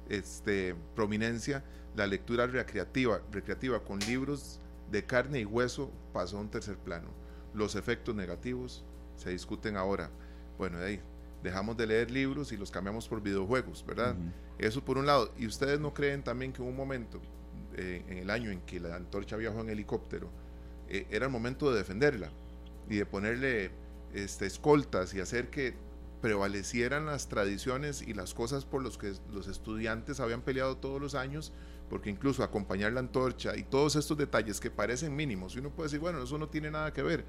este, prominencia, la lectura recreativa, recreativa con libros de carne y hueso pasó a un tercer plano. Los efectos negativos se discuten ahora. Bueno, ahí dejamos de leer libros y los cambiamos por videojuegos, ¿verdad? Eso por un lado. ¿Y ustedes no creen también que en un momento, eh, en el año en que la antorcha viajó en helicóptero, eh, era el momento de defenderla y de ponerle este, escoltas y hacer que prevalecieran las tradiciones y las cosas por las que los estudiantes habían peleado todos los años, porque incluso acompañar la antorcha y todos estos detalles que parecen mínimos, y uno puede decir, bueno, eso no tiene nada que ver.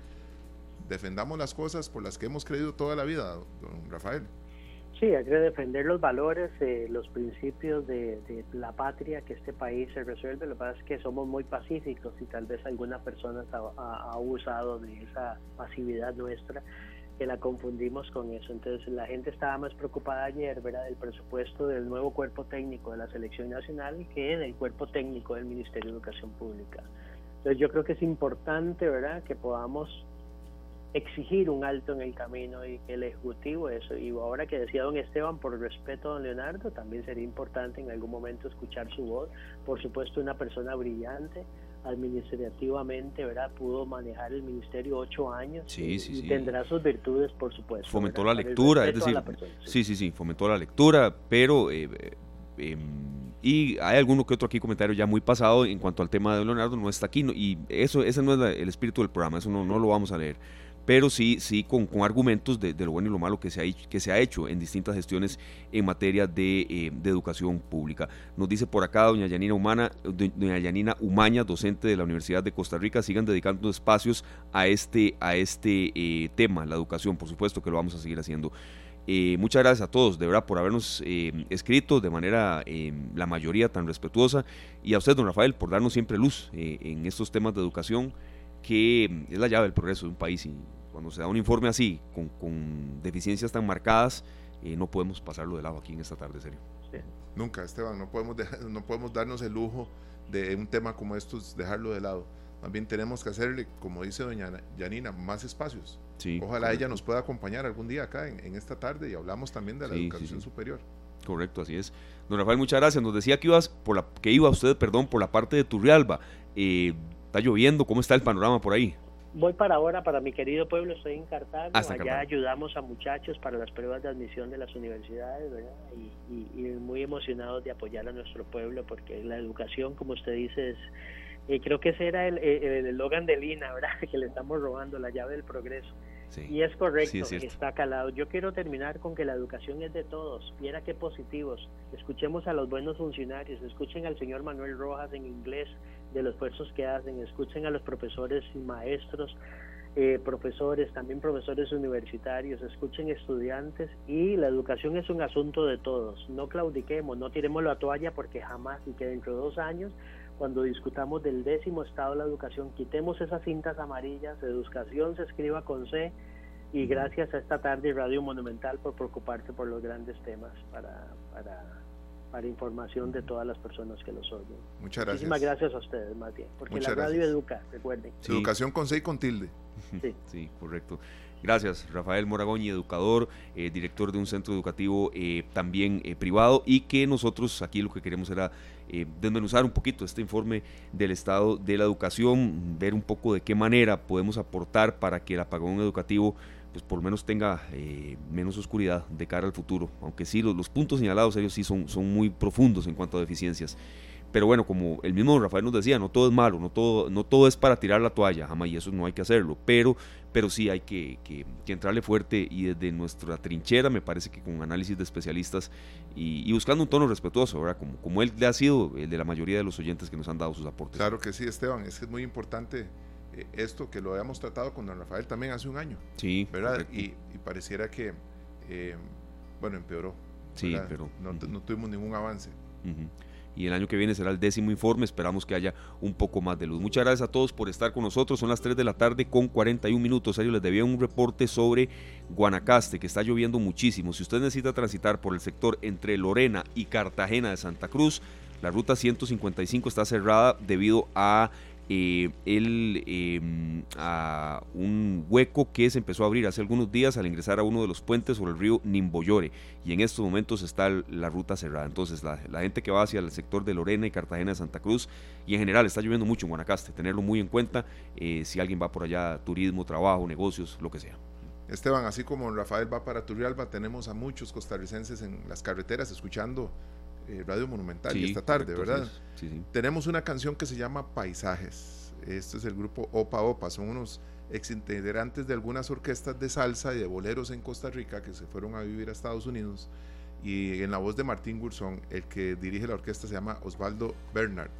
Defendamos las cosas por las que hemos creído toda la vida, don Rafael. Sí, hay que defender los valores, eh, los principios de, la patria que este país se resuelve. Lo que pasa es que somos muy pacíficos y tal vez algunas personas ha, ha abusado de esa pasividad nuestra que la confundimos con eso. Entonces la gente estaba más preocupada ayer, ¿verdad?, del presupuesto del nuevo cuerpo técnico de la selección nacional que del cuerpo técnico del Ministerio de Educación Pública. Entonces yo creo que es importante, ¿verdad?, que podamos exigir un alto en el camino y que el Ejecutivo eso. Y ahora que decía don Esteban, por respeto a don Leonardo, también sería importante en algún momento escuchar su voz. Por supuesto, una persona brillante, administrativamente, ¿verdad? Pudo manejar el ministerio ocho años y, tendrá sus virtudes, por supuesto. Fomentó la lectura, es decir, sí. sí, sí, fomentó la lectura, pero... Eh, eh, em, y hay alguno que otro aquí comentario ya muy pasado en cuanto al tema de Leonardo, no está aquí, y eso ese no es el espíritu del programa, eso no, no lo vamos a leer pero sí, sí con, con argumentos de, lo bueno y lo malo que se, ha, que se ha hecho en distintas gestiones en materia de, eh, de educación pública. Nos dice por acá doña Yanina, Humana, doña Yanina Umaña, docente de la Universidad de Costa Rica, sigan dedicando espacios a este, a este eh, tema, la educación, por supuesto que lo vamos a seguir haciendo. Eh, muchas gracias a todos, de verdad, por habernos escrito de manera, la mayoría, tan respetuosa. Y a usted, don Rafael, por darnos siempre luz en estos temas de educación, que es la llave del progreso de un país Cuando se da un informe así, con, deficiencias tan marcadas, eh, no podemos pasarlo de lado aquí en esta tarde, serio. Nunca, Esteban, no podemos, no podemos darnos el lujo de un tema como estos, dejarlo de lado. Más bien tenemos que hacerle, como dice doña Janina, más espacios. Ojalá ella nos pueda acompañar algún día acá en, esta tarde y hablamos también de la educación superior. Correcto, así es. Don Rafael, muchas gracias. Nos decía que ibas por la, que iba usted, perdón, por la parte de Turrialba. Eh, está lloviendo, ¿cómo está el panorama por ahí? Voy para ahora, para mi querido pueblo, estoy en Cartago. Allá ayudamos a muchachos para las pruebas de admisión de las universidades, ¿verdad? Y, y, muy emocionados de apoyar a nuestro pueblo, porque la educación, como usted dice, es, eh, creo que ese era el eslogan de Lina, ¿verdad? Que le estamos robando la llave del progreso. y es correcto, está calado. Yo quiero terminar con que la educación es de todos. Viera qué positivos. Escuchemos a los buenos funcionarios, escuchen al señor Manuel Rojas en inglés de los esfuerzos que hacen, escuchen a los profesores y maestros, eh, profesores, también profesores universitarios, escuchen estudiantes y la educación es un asunto de todos. No claudiquemos, no tiremos la toalla porque jamás y que dentro de dos años cuando discutamos del décimo estado de la educación, quitemos esas cintas amarillas, educación se escriba con C y gracias a esta tarde Radio Monumental por preocuparse por los grandes temas para, para para información de todas las personas que los oyen. Muchas gracias. Muchísimas gracias a ustedes, más bien, porque la radio educa, recuerden. Educación con C y con tilde. Sí, sí correcto. Gracias, Rafael Moragoñi, educador, eh, director de un centro educativo eh, también eh, privado y que nosotros aquí lo que queremos era desmenuzar un poquito este informe del estado de la educación, ver un poco de qué manera podemos aportar para que el apagón educativo pues por menos tenga eh, menos oscuridad de cara al futuro, aunque sí, los, puntos señalados ellos sí son, son muy profundos en cuanto a deficiencias. Pero bueno, como el mismo Rafael nos decía, no todo es malo, no todo, no todo es para tirar la toalla, jamás, y eso no hay que hacerlo, pero, pero sí hay que, que, entrarle fuerte y desde nuestra trinchera, me parece que con análisis de especialistas y, buscando un tono respetuoso, ¿verdad? Como, como él le ha sido el de la mayoría de los oyentes que nos han dado sus aportes. Claro que sí, Esteban, es es muy importante esto que lo habíamos tratado con don Rafael también hace un año. Sí. ¿Verdad? Y, pareciera que, eh, bueno, empeoró. Sí, pero. No, no, tuvimos ningún avance. Y el año que viene será el décimo informe. Esperamos que haya un poco más de luz. Muchas gracias a todos por estar con nosotros. Son las 3 de la tarde con 41 minutos. Serio, les debía un reporte sobre Guanacaste, que está lloviendo muchísimo. Si usted necesita transitar por el sector entre Lorena y Cartagena de Santa Cruz, la ruta 155 está cerrada debido a eh, el, em, a un hueco que se empezó a abrir hace algunos días al ingresar a uno de los puentes sobre el río Nimboyore y en estos momentos está la ruta cerrada. Entonces la, gente que va hacia el sector de Lorena y Cartagena de Santa Cruz y en general está lloviendo mucho en Guanacaste, tenerlo muy en cuenta eh, si alguien va por allá, turismo, trabajo, negocios, lo que sea. Esteban, así como Rafael va para Turrialba, tenemos a muchos costarricenses en las carreteras escuchando eh, Radio Monumental y esta tarde, ¿verdad? Tenemos una canción que se llama Paisajes. Este es el grupo Opa Opa, son unos exintegrantes de algunas orquestas de salsa y de boleros en Costa Rica que se fueron a vivir a Estados Unidos. Y en la voz de Martín Gurzón, el que dirige la orquesta se llama Osvaldo Bernard.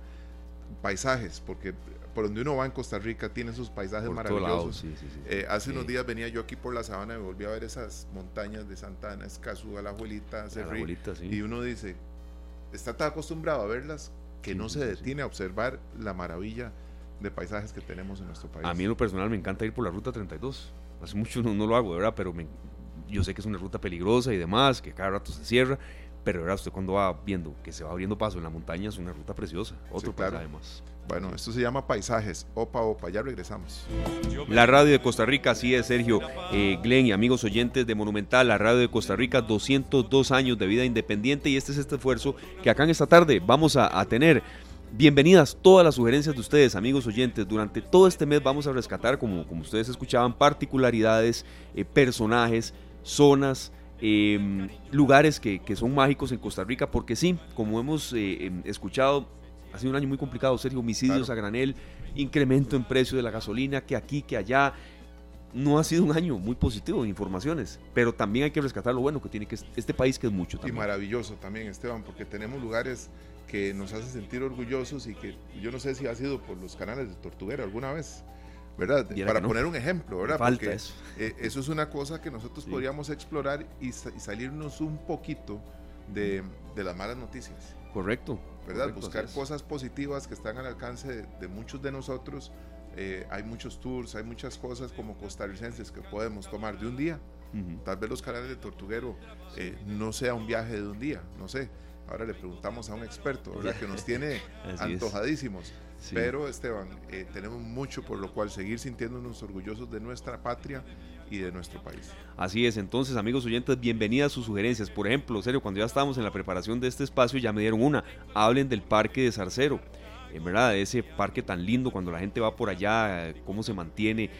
Paisajes, porque por donde uno va en Costa Rica tiene sus paisajes maravillosos. Eh, hace unos días venía yo aquí por la sabana y volví a ver esas montañas de Santana, Escazú, Alajuelita, Cerrí, y uno dice, está tan acostumbrado a verlas que no se detiene a observar la maravilla de paisajes que tenemos en nuestro país. A mí en lo personal me encanta ir por la ruta 32. Hace mucho no, lo hago, ¿verdad? Pero yo sé que es una ruta peligrosa y demás, que cada rato se cierra, pero ¿verdad? usted cuando va viendo que se va abriendo paso en la montaña es una ruta preciosa. Otro paisaje más. Bueno, esto se llama Paisajes, Opa Opa, ya regresamos. La radio de Costa Rica, así es, Sergio, eh, Glenn y amigos oyentes de Monumental, la radio de Costa Rica, 202 años de vida independiente y este es este esfuerzo que acá en esta tarde vamos a, tener. Bienvenidas todas las sugerencias de ustedes, amigos oyentes. Durante todo este mes vamos a rescatar, como, como ustedes escuchaban, particularidades, eh, personajes, zonas, em, lugares que, que, son mágicos en Costa Rica, porque sí, como hemos eh, em, escuchado, ha sido un año muy complicado, Sergio, homicidios a granel, incremento en precio de la gasolina, que aquí, que allá. No ha sido un año muy positivo en informaciones, pero también hay que rescatar lo bueno que tiene que este país, que es mucho también. Y maravilloso también, Esteban, porque tenemos lugares que nos hacen sentir orgullosos y que yo no sé si ha sido por los canales de Tortuguera alguna vez. ¿verdad? Para poner un ejemplo, ¿verdad? Porque eso. Eh, eso es una cosa que nosotros podríamos explorar y, salirnos un poquito de, de, las malas noticias. Correcto. ¿Verdad? Buscar cosas positivas que están al alcance de, muchos de nosotros eh, hay muchos tours, hay muchas cosas como costarricenses que podemos tomar de un día. Tal vez los canales de Tortuguero eh, no sea un viaje de un día, no sé. Ahora le preguntamos a un experto, ¿verdad? Que nos tiene antojadísimos. Pero Esteban, eh, tenemos mucho por lo cual seguir sintiéndonos orgullosos de nuestra patria y de nuestro país. Así es, entonces amigos oyentes, bienvenidas sus sugerencias. Por ejemplo, serio, cuando ya estábamos en la preparación de este espacio ya me dieron una, hablen del parque de Zarcero. En verdad, ese parque tan lindo cuando la gente va por allá, cómo se mantiene,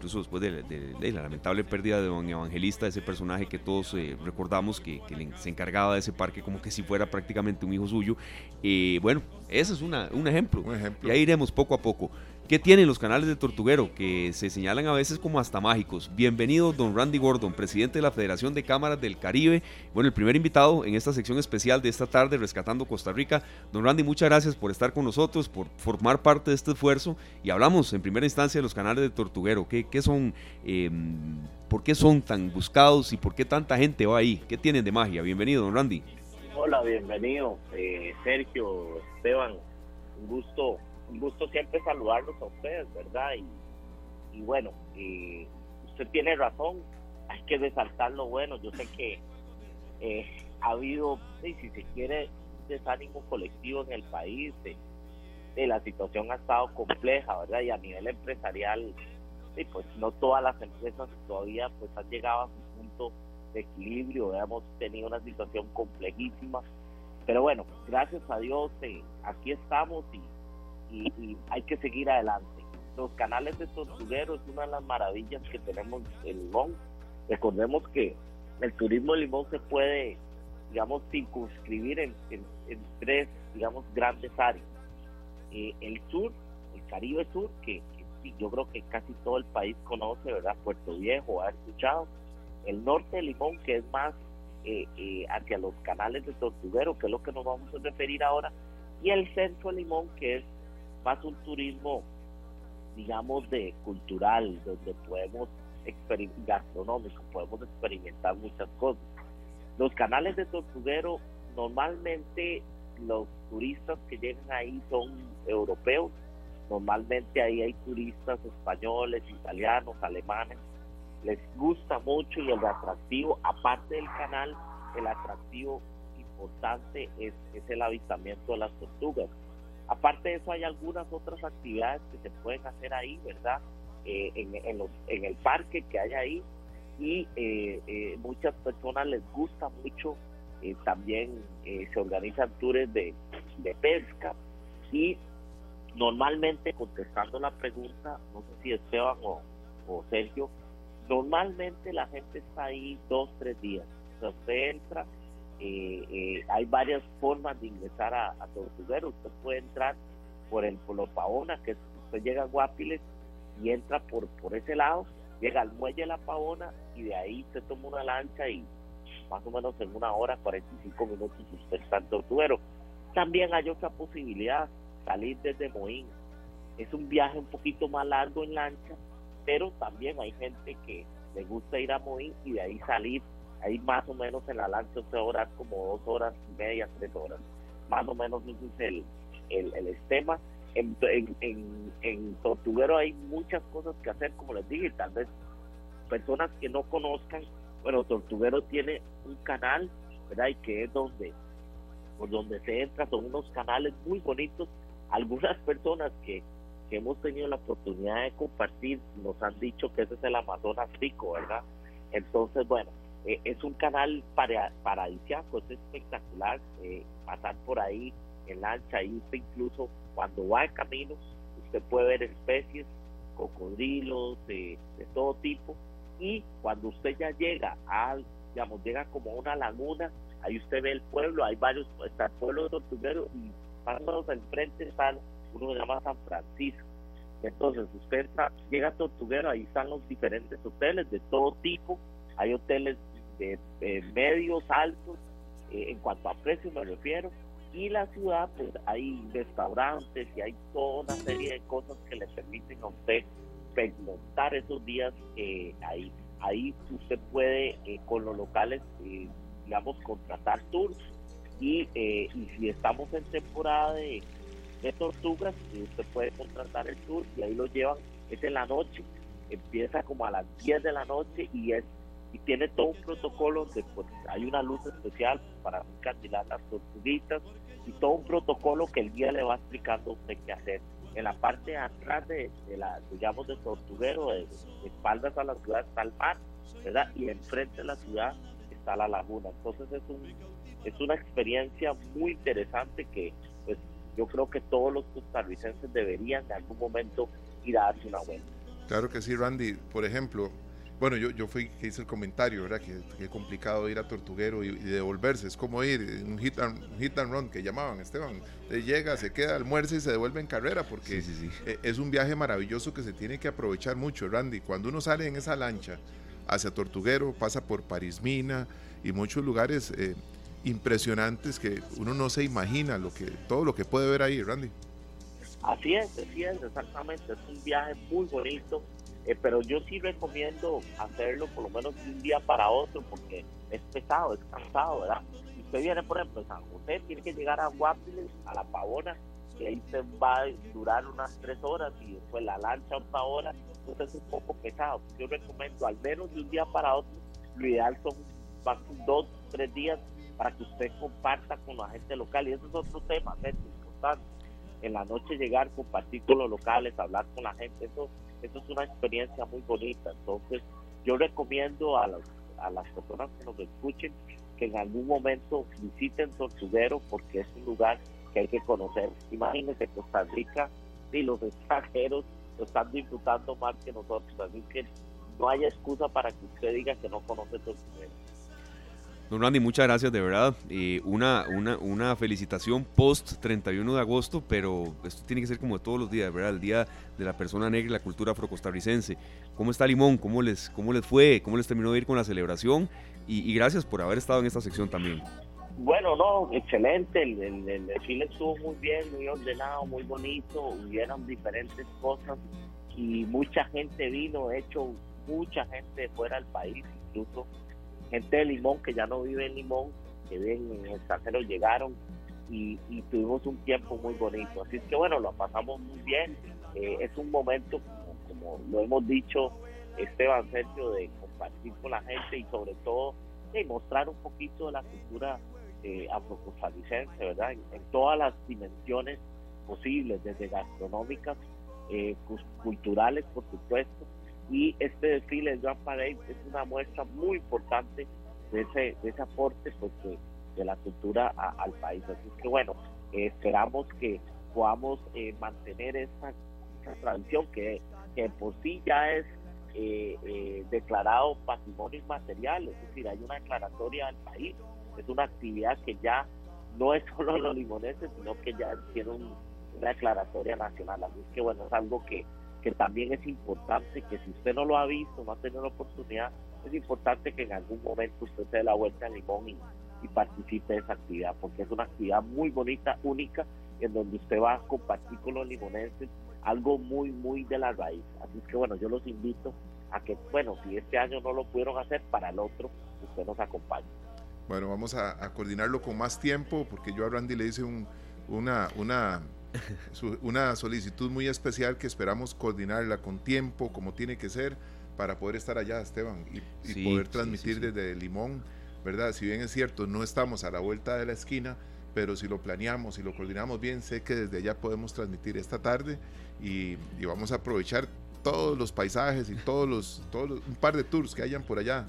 incluso después de, la lamentable pérdida de Don Evangelista, ese personaje que todos eh, recordamos que, se encargaba de ese parque como que si fuera prácticamente un hijo suyo. Eh, bueno, ese es una, un ejemplo. Un ejemplo. Ya iremos poco a poco. ¿Qué tienen los canales de Tortuguero que se señalan a veces como hasta mágicos? Bienvenido, don Randy Gordon, presidente de la Federación de Cámaras del Caribe. Bueno, el primer invitado en esta sección especial de esta tarde, Rescatando Costa Rica. Don Randy, muchas gracias por estar con nosotros, por formar parte de este esfuerzo. Y hablamos en primera instancia de los canales de Tortuguero. ¿Qué, son, em, por qué son tan buscados y por qué tanta gente va ahí? ¿Qué tienen de magia? Bienvenido, don Randy. Hola, bienvenido, eh, Sergio, Esteban. Un gusto un gusto siempre saludarlos a ustedes, ¿verdad? Y, bueno, usted tiene razón, hay que resaltar lo bueno. Yo sé que eh, ha habido, si se quiere, desánimo colectivo en el país, de, la situación ha estado compleja, ¿verdad? Y a nivel empresarial, pues no todas las empresas todavía pues han llegado a su punto de equilibrio, hemos tenido una situación complejísima, pero bueno, gracias a Dios eh, aquí estamos y y, hay que seguir adelante. Los canales de Tortuguero es una de las maravillas que tenemos en Limón. Recordemos que el turismo de Limón se puede, digamos, circunscribir en, tres, digamos, grandes áreas. Eh, el sur, el Caribe Sur, que, yo creo que casi todo el país conoce, ¿verdad? Puerto Viejo, ha escuchado. El norte de Limón, que es más eh, eh, hacia los canales de Tortuguero, que es lo que nos vamos a referir ahora. Y el centro de Limón, que es más un turismo, digamos, de cultural, donde podemos gastronómico, podemos experimentar muchas cosas. Los canales de Tortuguero, normalmente los turistas que llegan ahí son europeos, normalmente ahí hay turistas españoles, italianos, alemanes, les gusta mucho y el atractivo, aparte del canal, el atractivo importante es, es el avistamiento de las tortugas Aparte de eso, hay algunas otras actividades que se pueden hacer ahí, ¿verdad? Eh, en, el parque que hay ahí y eh, eh, muchas personas les gusta mucho, también se organizan tours de, pesca y normalmente contestando la pregunta, no sé si Esteban o, o Sergio, normalmente la gente está ahí dos, tres días. O sea, usted entra eh, eh, hay varias formas de ingresar a, Tortuguero. Usted puede entrar por el por los Paona, que usted llega a Guapiles y entra por, por ese lado, llega al muelle de la Paona y de ahí se toma una lancha y más o menos en una hora, 45 minutos usted está en Tortuguero. También hay otra posibilidad, salir desde Moín. Es un viaje un poquito más largo en lancha, pero también hay gente que le gusta ir a Moín y de ahí salir ahí más o menos en la lancha horas como dos horas y media, tres horas. Más o menos ese es el, el, el esquema. En, en, en, Tortuguero hay muchas cosas que hacer, como les dije, tal vez personas que no conozcan, bueno, Tortuguero tiene un canal, ¿verdad? Y que es donde, por donde se entra, son unos canales muy bonitos. Algunas personas que, que hemos tenido la oportunidad de compartir nos han dicho que ese es el Amazonas Rico, ¿verdad? Entonces, bueno, eh, es un canal para, paradisiaco, es espectacular eh, pasar por ahí en lancha, y usted incluso cuando va en camino, usted puede ver especies, cocodrilos, de todo tipo, y cuando usted ya llega al, digamos, llega como a una laguna, ahí usted ve el pueblo, hay varios, está el pueblo de Tortuguero, y pasando enfrente está uno se llama San Francisco. Entonces usted llega a Tortuguero, ahí están los diferentes hoteles de todo tipo, hay hoteles medios altos, eh, en cuanto a precios me refiero, y la ciudad pues hay restaurantes y hay toda una serie de cosas que le permiten a usted pernoctar esos días eh, ahí. Ahí usted puede eh, con los locales, digamos, contratar tours y, y si estamos en temporada de, de tortugas usted puede contratar el tour y ahí lo llevan, es en la noche, empieza como a las 10 de la noche y es y tiene todo un protocolo de pues, hay una luz especial para encandilar las tortuguitas y todo un protocolo que el guía le va explicando a usted qué hacer. En la parte de atrás de, la, digamos, de Tortuguero, de, espaldas a la ciudad está el mar, ¿verdad? Y enfrente de la ciudad está la laguna. Entonces es un es una experiencia muy interesante que pues yo creo que todos los costarricenses deberían en algún momento ir a darse una vuelta. Claro que sí, Randy. Por ejemplo, bueno, yo, yo fui que hice el comentario, ¿verdad? Que, que complicado ir a Tortuguero y, devolverse. Es como ir un hit and, hit and run que llamaban, Esteban. llega, se queda, almuerza y se devuelve en carrera porque e, es un viaje maravilloso que se tiene que aprovechar mucho, Randy. Cuando uno sale en esa lancha hacia Tortuguero, pasa por Parismina y muchos lugares eh, impresionantes que uno no se imagina lo que, todo lo que puede ver ahí, Randy. Así es, así es, exactamente. Es un viaje muy bonito, eh, pero yo sí recomiendo hacerlo por lo menos de un día para otro porque es pesado, es cansado, ¿verdad? Si usted viene, por ejemplo, a San José, tiene que llegar a Guapiles, a La Pavona, que ahí se va a durar unas tres horas y después la lancha otra hora, entonces es un poco pesado. Yo recomiendo al menos de un día para otro, lo ideal son dos, tres días para que usted comparta con la gente local. Y eso es otro tema, es importante. En la noche llegar, compartir con los locales, hablar con la gente, eso, eso es una experiencia muy bonita. Entonces, yo recomiendo a, a las personas que nos escuchen que en algún momento visiten Tortuguero porque es un lugar que hay que conocer. Imagínense Costa Rica y los extranjeros lo están disfrutando más que nosotros, así que no hay excusa para que usted diga que no conoce Tortuguero. Don Randy, muchas gracias de verdad. Eh, una, una, una felicitación post 31 de agosto, pero esto tiene que ser como de todos los días, ¿verdad? El Día de la Persona Negra y la Cultura Afrocostarricense. ¿Cómo está Limón? ¿Cómo les, cómo les fue? ¿Cómo les terminó de ir con la celebración? Y, gracias por haber estado en esta sección también. Bueno, no, excelente. El, el, desfile estuvo muy bien, muy ordenado, muy bonito. Hubieron diferentes cosas y mucha gente vino, de hecho, mucha gente fuera del país, incluso gente de Limón que ya no vive en Limón, que viven en el extranjero, llegaron y, tuvimos un tiempo muy bonito. Así que bueno, lo pasamos muy bien. Eh, es un momento, como, lo hemos dicho, Esteban Sergio, de compartir con la gente y sobre todo de mostrar un poquito de la cultura eh, ¿verdad? En, todas las dimensiones posibles, desde gastronómicas, eh, culturales, por supuesto, y este desfile de Grand Parade es una muestra muy importante de ese, de ese aporte pues, de, la cultura al país. Así que bueno, esperamos que podamos eh, mantener esa, tradición que, que, por sí ya es eh, eh, declarado patrimonio inmaterial, es decir, hay una declaratoria al país, es una actividad que ya no es solo los limoneses, sino que ya tiene una declaratoria nacional. Así que bueno, es algo que que también es importante que si usted no lo ha visto, no ha tenido la oportunidad, es importante que en algún momento usted se dé la vuelta a Limón y, participe de esa actividad, porque es una actividad muy bonita, única, en donde usted va a compartir con los limonenses algo muy, muy de la raíz. Así que bueno, yo los invito a que, bueno, si este año no lo pudieron hacer, para el otro usted nos acompañe. Bueno, vamos a, coordinarlo con más tiempo, porque yo a Randy le hice un, una, una una solicitud muy especial que esperamos coordinarla con tiempo, como tiene que ser, para poder estar allá, Esteban, y, poder transmitir desde Limón, ¿verdad? Si bien es cierto, no estamos a la vuelta de la esquina, pero si lo planeamos y lo coordinamos bien, sé que desde allá podemos transmitir esta tarde y, vamos a aprovechar todos los paisajes y todos los, todos un par de tours que hayan por allá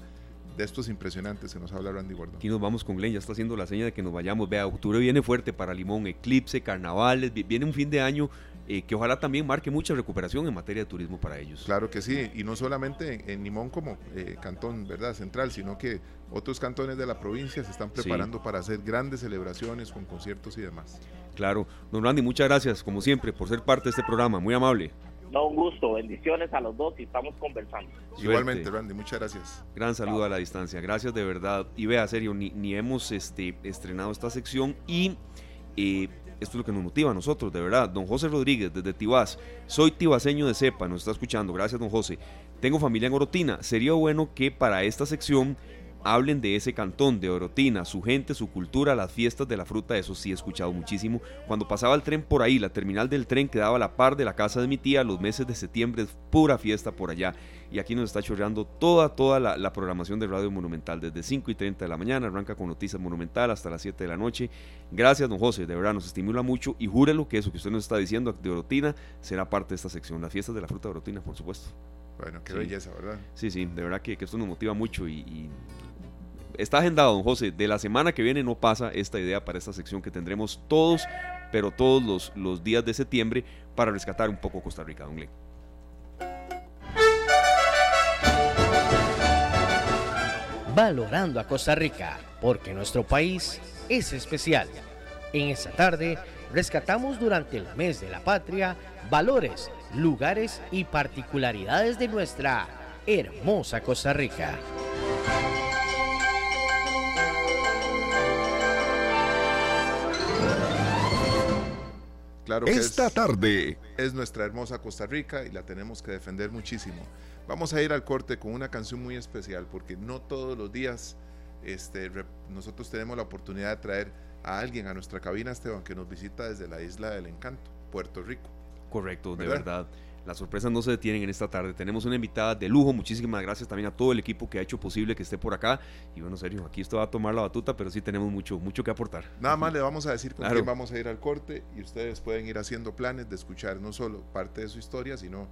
de estos impresionantes que nos habla Randy Gordon. Aquí nos vamos con Glenn, ya está haciendo la seña de que nos vayamos. Vea, octubre viene fuerte para Limón, eclipse, carnavales, viene un fin de año eh, que ojalá también marque mucha recuperación en materia de turismo para ellos. Claro que sí, y no solamente en, Limón como eh, cantón verdad central, sino que otros cantones de la provincia se están preparando para hacer grandes celebraciones con conciertos y demás. Claro, don Randy, muchas gracias como siempre por ser parte de este programa, muy amable. No, un gusto, bendiciones a los dos y estamos conversando. Igualmente, Randy, muchas gracias. Gran saludo a la distancia, gracias de verdad. Y vea, serio, ni, ni hemos este, estrenado esta sección y eh, esto es lo que nos motiva a nosotros, de verdad. Don José Rodríguez, desde Tibás. Soy tibaseño de cepa, nos está escuchando. Gracias, don José. Tengo familia en Orotina. Sería bueno que para esta sección hablen de ese cantón, de Orotina, su gente, su cultura, las fiestas de la fruta, eso sí he escuchado muchísimo. Cuando pasaba el tren por ahí, la terminal del tren quedaba a la par de la casa de mi tía, los meses de septiembre es pura fiesta por allá. Y aquí nos está chorreando toda, toda la, programación de Radio Monumental, desde 5 y 30 de la mañana, arranca con Noticias Monumental hasta las 7 de la noche. Gracias, don José, de verdad nos estimula mucho y júrelo que eso que usted nos está diciendo de Orotina será parte de esta sección, las fiestas de la fruta de Orotina, por supuesto. Bueno, qué belleza, ¿verdad? Sí, sí, de verdad que, esto nos motiva mucho y, está agendado, don José. De la semana que viene no pasa esta idea para esta sección que tendremos todos, pero todos los, los días de septiembre para rescatar un poco Costa Rica, don Glenn. Valorando a Costa Rica, porque nuestro país es especial. En esta tarde rescatamos durante el mes de la patria valores, lugares y particularidades de nuestra hermosa Costa Rica. Claro que Esta tarde es nuestra hermosa Costa Rica y la tenemos que defender muchísimo. Vamos a ir al corte con una canción muy especial porque no todos los días este, nosotros tenemos la oportunidad de traer a alguien a nuestra cabina, Esteban, que nos visita desde la isla del encanto, Puerto Rico. Correcto, de verdad. Las sorpresas no se detienen en esta tarde. Tenemos una invitada de lujo. Muchísimas gracias también a todo el equipo que ha hecho posible que esté por acá. Y bueno, serio, aquí esto va a tomar la batuta, pero sí tenemos mucho, mucho que aportar. Nada más le vamos a decir con quién vamos a ir al corte y ustedes pueden ir haciendo planes de escuchar no solo parte de su historia, sino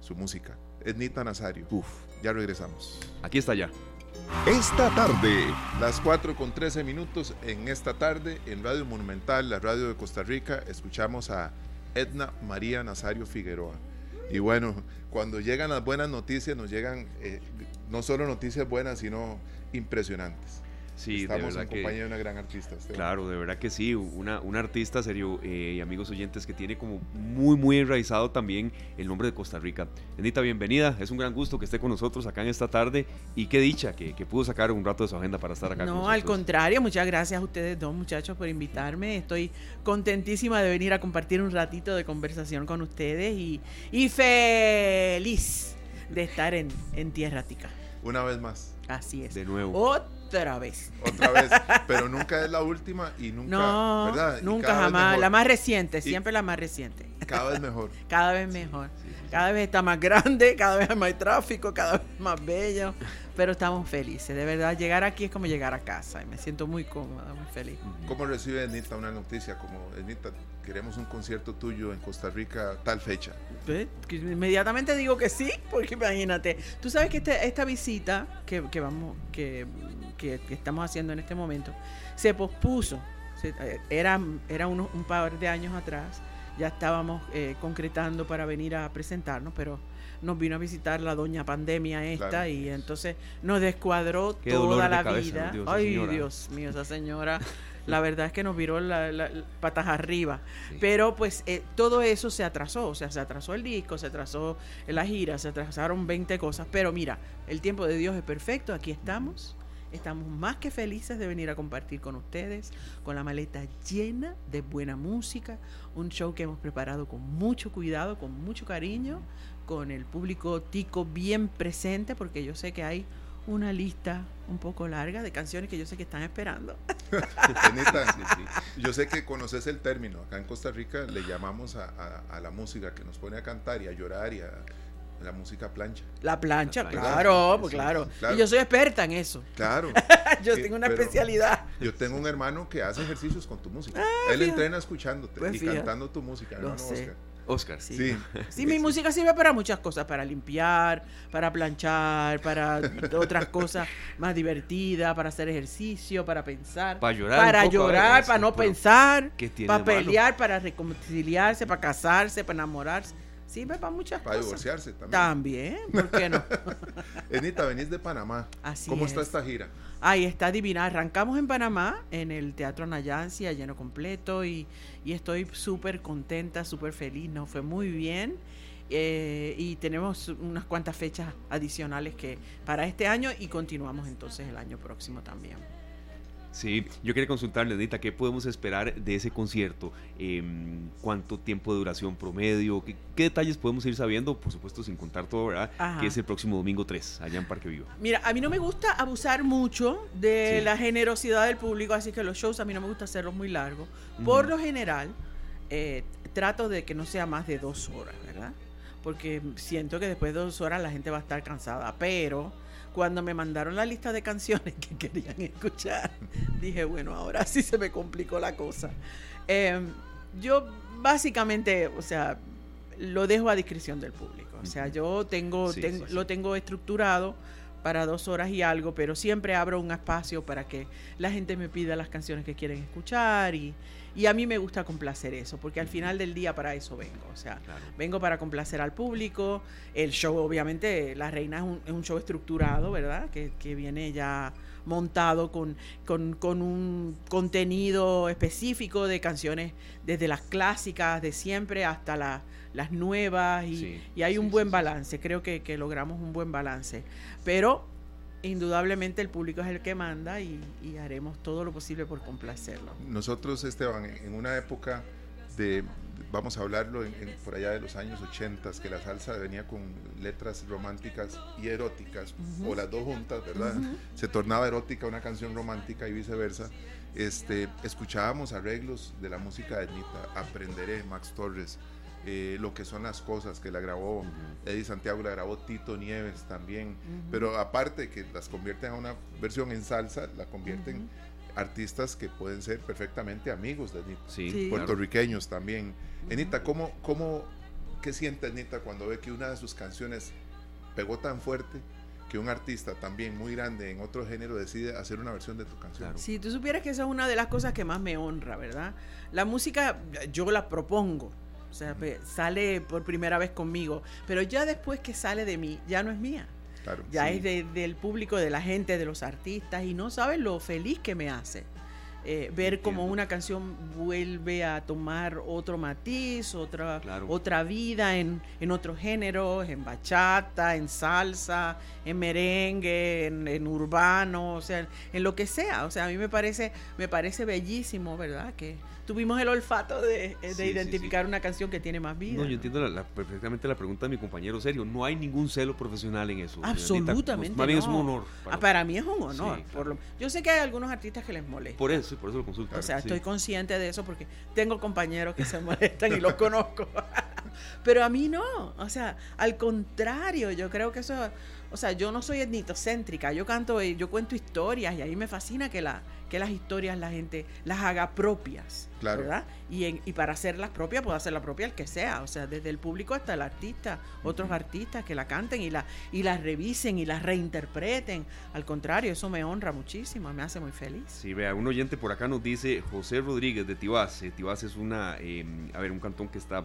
su música. Ednita Nazario. Uf, ya regresamos. Aquí está ya. Esta tarde. Las 4 con 13 minutos en esta tarde en Radio Monumental, la radio de Costa Rica, escuchamos a Edna María Nazario Figueroa. Y bueno, cuando llegan las buenas noticias, nos llegan eh, no solo noticias buenas, sino impresionantes. Sí, Estamos de en compañía de una gran artista. Claro, de verdad que sí, una, una artista serio eh, y amigos oyentes que tiene como muy, muy enraizado también el nombre de Costa Rica. Enita, bienvenida, es un gran gusto que esté con nosotros acá en esta tarde y qué dicha que, pudo sacar un rato de su agenda para estar acá. No, al contrario, muchas gracias a ustedes dos muchachos por invitarme. Estoy contentísima de venir a compartir un ratito de conversación con ustedes y, y feliz de estar en, en Tierra Tica. Una vez más. Así es. De nuevo otra vez. Otra vez, pero nunca es la última y nunca, no, Nunca jamás, la más reciente, siempre la más reciente. Cada vez mejor. cada vez mejor. Cada vez está más grande, cada vez hay más tráfico, cada vez más bello, pero estamos felices. De verdad, llegar aquí es como llegar a casa y me siento muy cómoda, muy feliz. ¿Cómo recibe Enita una noticia como Enita, queremos un concierto tuyo en Costa Rica tal fecha? Inmediatamente digo que sí, porque imagínate, tú sabes que este, esta visita que, vamos, que, estamos haciendo en este momento, se pospuso. Eh, era era un par de años atrás, ya estábamos eh, concretando para venir a presentarnos, pero nos vino a visitar la doña pandemia esta y entonces nos descuadró toda la vida. Ay, Dios mío, esa señora la verdad es que nos viró la, patas arriba. Pero pues eh, todo eso se atrasó, o sea, se atrasó el disco, se atrasó la gira, se atrasaron 20 cosas. Pero mira, el tiempo de Dios es perfecto, aquí estamos. Estamos más que felices de venir a compartir con ustedes, con la maleta llena de buena música, un show que hemos preparado con mucho cuidado, con mucho cariño, con el público tico bien presente, porque yo sé que hay una lista un poco larga de canciones que yo sé que están esperando. yo sé que conoces el término. Acá en Costa Rica le llamamos a, la música que nos pone a cantar y a llorar y a la música plancha. La plancha, claro, pues claro. Y yo soy experta en eso. Claro. yo tengo una especialidad. Yo tengo un hermano que hace ejercicios con tu música. Ah, Él entrena escuchándote pues y cantando tu música. Lo sé. Oscar. Sí. Sí. mi música sirve para muchas cosas, para limpiar, para planchar, para otras cosas más divertidas, para hacer ejercicio, para pensar. Para llorar. Para llorar, para no pensar. Para pelear, para reconciliarse, para casarse, para enamorarse. Sirve para muchas cosas. Para divorciarse también. También, ¿por qué no? Enita, venís de Panamá. Así ¿Cómo está esta gira? Ahí está divina. Arrancamos en Panamá, en el Teatro Nayansi, lleno completo, y, estoy súper contenta, súper feliz. Nos fue muy bien. Eh, y tenemos unas cuantas fechas adicionales que para este año y continuamos entonces el año próximo también. Sí, yo quería consultarle, Anita, ¿qué podemos esperar de ese concierto? Em, ¿Cuánto tiempo de duración promedio? ¿Qué, detalles podemos ir sabiendo? Por supuesto, sin contar todo, ¿verdad? Que es el próximo domingo 3, allá en Parque Vivo. Mira, a mí no me gusta abusar mucho de la generosidad del público, así que los shows a mí no me gusta hacerlos muy largos. Por lo general, eh, trato de que no sea más de dos horas, ¿verdad? Porque siento que después de dos horas la gente va a estar cansada, pero cuando me mandaron la lista de canciones que querían escuchar, dije, bueno, ahora sí se me complicó la cosa. Em, yo básicamente, o sea, lo dejo a discreción del público. O sea, yo tengo, lo tengo estructurado para dos horas y algo, pero siempre abro un espacio para que la gente me pida las canciones que quieren escuchar y, y a mí me gusta complacer eso, porque al final del día para eso vengo. O sea, vengo para complacer al público. El show, obviamente, La Reina es un, show estructurado, ¿verdad? Que, viene ya montado con, con, un contenido específico de canciones desde las clásicas de siempre hasta las nuevas y, hay un buen balance, creo que, que, logramos un buen balance. Pero indudablemente el público es el que manda y, haremos todo lo posible por complacerlo. Nosotros, Esteban, en una época de, vamos a hablarlo por allá de los años 80, que la salsa venía con letras románticas y eróticas, o las dos juntas, ¿verdad? Se tornaba erótica una canción romántica y viceversa. Este, escuchábamos arreglos de la música de Nita, Aprenderé, Max Torres, eh, lo que son las cosas que la grabó Eddie Santiago, la grabó Tito Nieves también, pero aparte que las convierten a una versión en salsa, la convierten artistas que pueden ser perfectamente amigos de Anita, puertorriqueños también. Anita, ¿cómo, cómo, ¿qué siente Anita cuando ve que una de sus canciones pegó tan fuerte? que un artista también muy grande en otro género decide hacer una versión de tu canción. Si tú supieras que esa es una de las cosas que más me honra, ¿verdad? La música yo la propongo, o sea, sale por primera vez conmigo, pero ya después que sale de mí, ya no es mía. ya es del público, de la gente, de los artistas, y no sabes lo feliz que me hace. Eh, ver cómo una canción vuelve a tomar otro matiz, otra, otra vida en, en otros géneros, en bachata, en salsa, en merengue, en, urbano, o sea, en lo que sea. O sea, a mí me parece, me parece bellísimo, ¿verdad? Que, tuvimos el olfato de, eh, identificar una canción que tiene más vida. No, yo entiendo perfectamente la pregunta de mi compañero Sergio. No hay ningún celo profesional en eso. Absolutamente. Más bien es un honor. Para, ah, para mí es un honor. yo sé que hay algunos artistas que les molesta. Por eso, por eso lo consulto. O sea, estoy consciente de eso porque tengo compañeros que se molestan y los conozco. Pero a mí no. O sea, al contrario, yo creo que eso. O sea, yo no soy etnitocéntrica. Yo canto, yo cuento historias y ahí me fascina que la que las historias la gente las haga propias, ¿verdad? Y, y para hacerlas propias puede hacerla propia el que sea, o sea, desde el público hasta el artista, otros artistas que la canten y la y las revisen y las reinterpreten. Al contrario, eso me honra muchísimo, me hace muy feliz. Sí, vea, un oyente por acá nos dice José Rodríguez de Tibás. Tibás es una, em, a ver, un cantón que está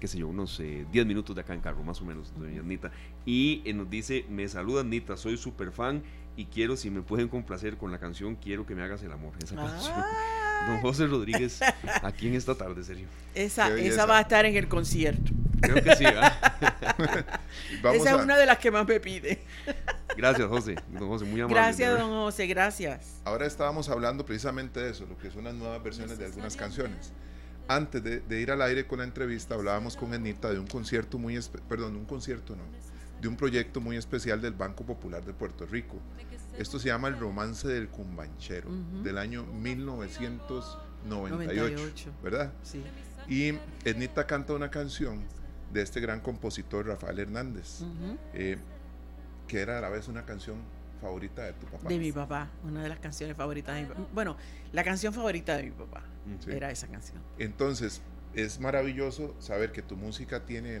qué sé yo, unos 10 eh, minutos de acá en carro, más o menos, doña Anita. Y eh, nos dice, me saluda Anita, soy súper fan y quiero, si me pueden complacer con la canción Quiero que me hagas el amor, esa canción. Ah. Don José Rodríguez, aquí en esta tarde, serio. Esa, esa va a estar en el concierto. Creo que sí, esa es una de las que más me pide. Gracias, José. Don José, muy amable. Gracias, don José, gracias. Ahora estábamos hablando precisamente de eso, lo que son las nuevas versiones de algunas canciones. Antes de, de ir al aire con la entrevista, hablábamos con Anita de un concierto muy, perdón, un concierto no, de un proyecto muy especial del Banco Popular de Puerto Rico. Esto se llama El Romance del Cumbanchero, del año 1998, ¿verdad? Sí. Y Ednita canta una canción de este gran compositor Rafael Hernández, eh, que era a la vez una canción favorita de tu papá. De mi papá, una de las canciones favoritas de mi papá. Bueno, la canción favorita de mi papá era esa canción. Entonces, es maravilloso saber que tu música tiene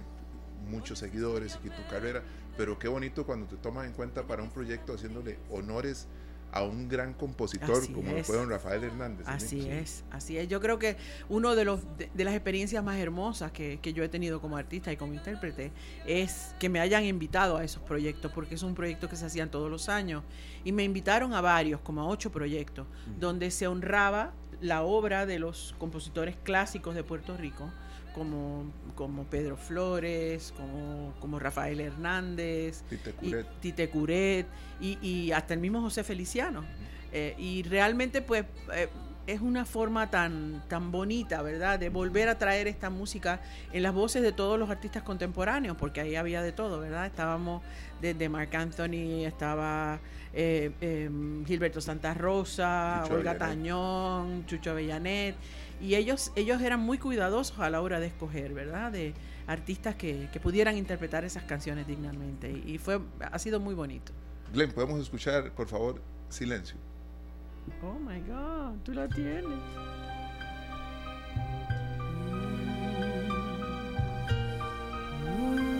muchos seguidores y tu carrera, pero qué bonito cuando te tomas en cuenta para un proyecto haciéndole honores a un gran compositor como fue don Rafael Hernández. Así es, así es. Yo creo que uno de los de, las experiencias más hermosas que, que, yo he tenido como artista y como intérprete es que me hayan invitado a esos proyectos, porque es un proyecto que se hacían todos los años. Y me invitaron a varios, como a ocho proyectos, donde se honraba la obra de los compositores clásicos de Puerto Rico como, como Pedro Flores, como, como Rafael Hernández, Tite Curet, y, Tite Curet y, y, hasta el mismo José Feliciano. Eh, y realmente pues eh, es una forma tan, tan bonita, ¿verdad? De volver a traer esta música en las voces de todos los artistas contemporáneos, porque ahí había de todo, ¿verdad? Estábamos desde Marc Anthony, estaba eh, em, Gilberto Santa Rosa, Chucho Olga Avellanet. Tañón, Chucho Avellanet, y ellos, ellos eran muy cuidadosos a la hora de escoger, ¿verdad? De artistas que, que pudieran interpretar esas canciones dignamente, y, y fue, ha sido muy bonito. Glenn, ¿podemos escuchar, por favor, silencio? Oh my God, tú la tienes. en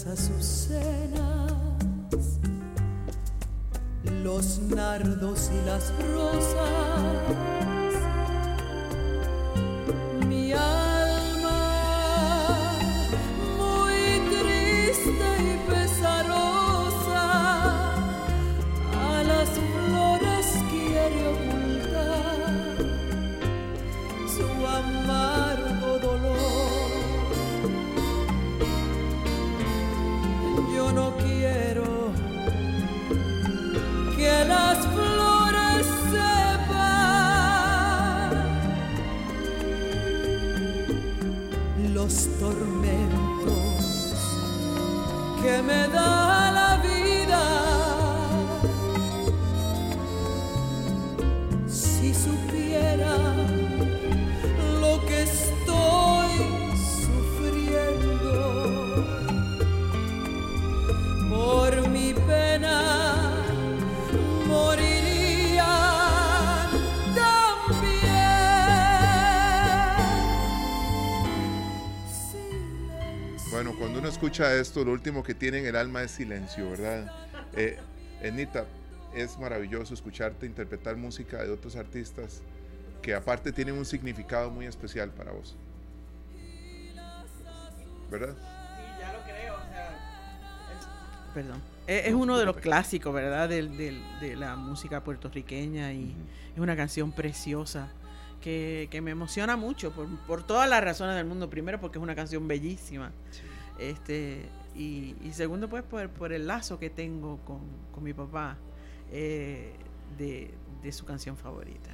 blancas azucenas, los nardos y las rosas. Escucha esto, lo último que tiene en el alma es silencio, ¿verdad? Eh, Enita, es maravilloso escucharte interpretar música de otros artistas que aparte tienen un significado muy especial para vos. ¿Verdad? ya lo creo, Perdón. Es, es uno de los clásicos, ¿verdad? Del, del- de la música puertorriqueña y es una canción preciosa que, que me emociona mucho por, por todas las razones del mundo. Primero porque es una canción bellísima. Este, y, y segundo pues por, por el lazo que tengo con, con mi papá eh, de, de su canción favorita.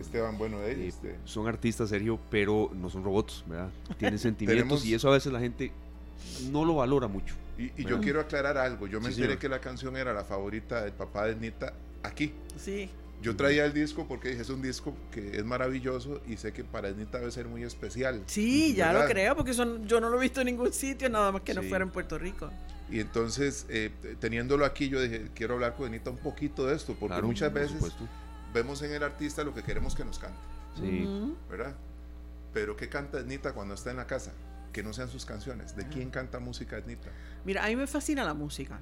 Esteban, bueno, eh, Eh, este, son artistas, Sergio, pero no son robots, ¿verdad? Tienen sentimientos y eso a veces la gente no lo valora mucho. y, y yo quiero aclarar algo. Yo me Sí, enteré señor. que la canción era la favorita del papá de Nita aquí. Sí, Yo traía el disco porque dije, es un disco que es maravilloso y sé que para Nita debe ser muy especial. sí, ya lo creo porque son, yo no lo he visto en ningún sitio, nada más que no fuera en Puerto Rico. Y entonces, eh, teniéndolo aquí, yo dije, quiero hablar con Anita un poquito de esto, porque Claro, muchas por veces supuesto. vemos en el artista lo que queremos que nos cante, Sí. ¿verdad? Pero ¿qué canta Anita cuando está en la casa? Que no sean sus canciones. ¿De quién canta música Anita? Mira, a mí me fascina la música.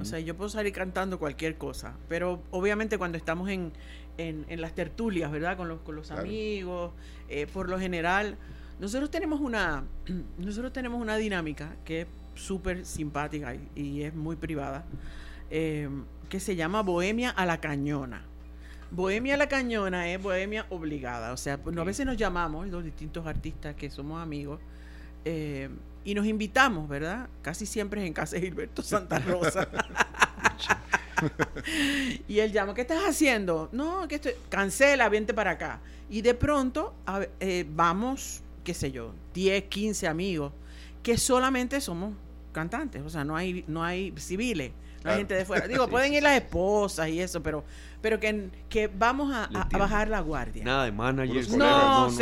O sea, yo puedo salir cantando cualquier cosa, pero obviamente cuando estamos en, en, en las tertulias, ¿verdad? Con los, con los Claro. amigos, eh, por lo general, nosotros tenemos una, nosotros tenemos una dinámica que es súper simpática y, y es muy privada, eh, que se llama Bohemia a la Cañona. Bohemia a la Cañona es bohemia obligada, o sea, pues, a veces nos llamamos los distintos artistas que somos amigos eh, y nos invitamos, ¿verdad? Casi siempre es en casa de Gilberto Santa Rosa. y él llama, ¿qué estás haciendo? No, que estoy... Cancela, vente para acá. Y de pronto a eh, vamos, qué sé yo, 10, 15 amigos que solamente somos cantantes, o sea, no hay, no hay civiles, no hay Claro. gente de fuera. Digo, pueden ir las esposas y eso, pero, pero que, que vamos a, bajar la guardia. Nada de managers. Cero. No, no, no, Puros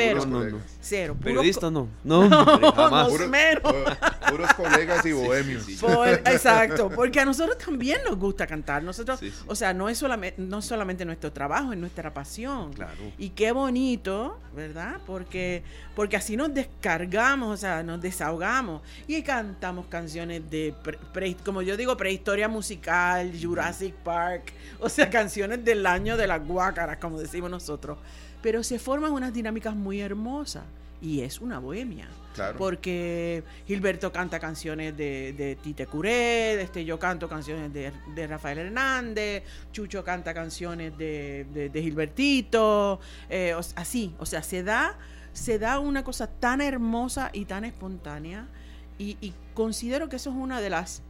Cero. no. No, jamás. no, Menos. pu- puros colegas y bohemios. sí, sí. Por- exacto, porque a nosotros también nos gusta cantar. Nosotros, Sí, sí. o sea, no es solamente, no solamente nuestro trabajo, es nuestra pasión. Claro. Y qué bonito, ¿verdad? Porque, porque así nos descargamos, o sea, nos desahogamos y cantamos canciones de, pre- pre- como yo digo, prehistoria musical, Jurassic Park, o sea, canciones del año de las guácaras, como decimos nosotros. Pero se forman unas dinámicas muy hermosas y es una bohemia. Claro. Porque Gilberto canta canciones de, de Tite Curé, este, yo canto canciones de, de Rafael Hernández, Chucho canta canciones de, de- de Gilbertito, eh, o así, o sea, se da, se da una cosa tan hermosa y tan espontánea y, y considero que eso es una de las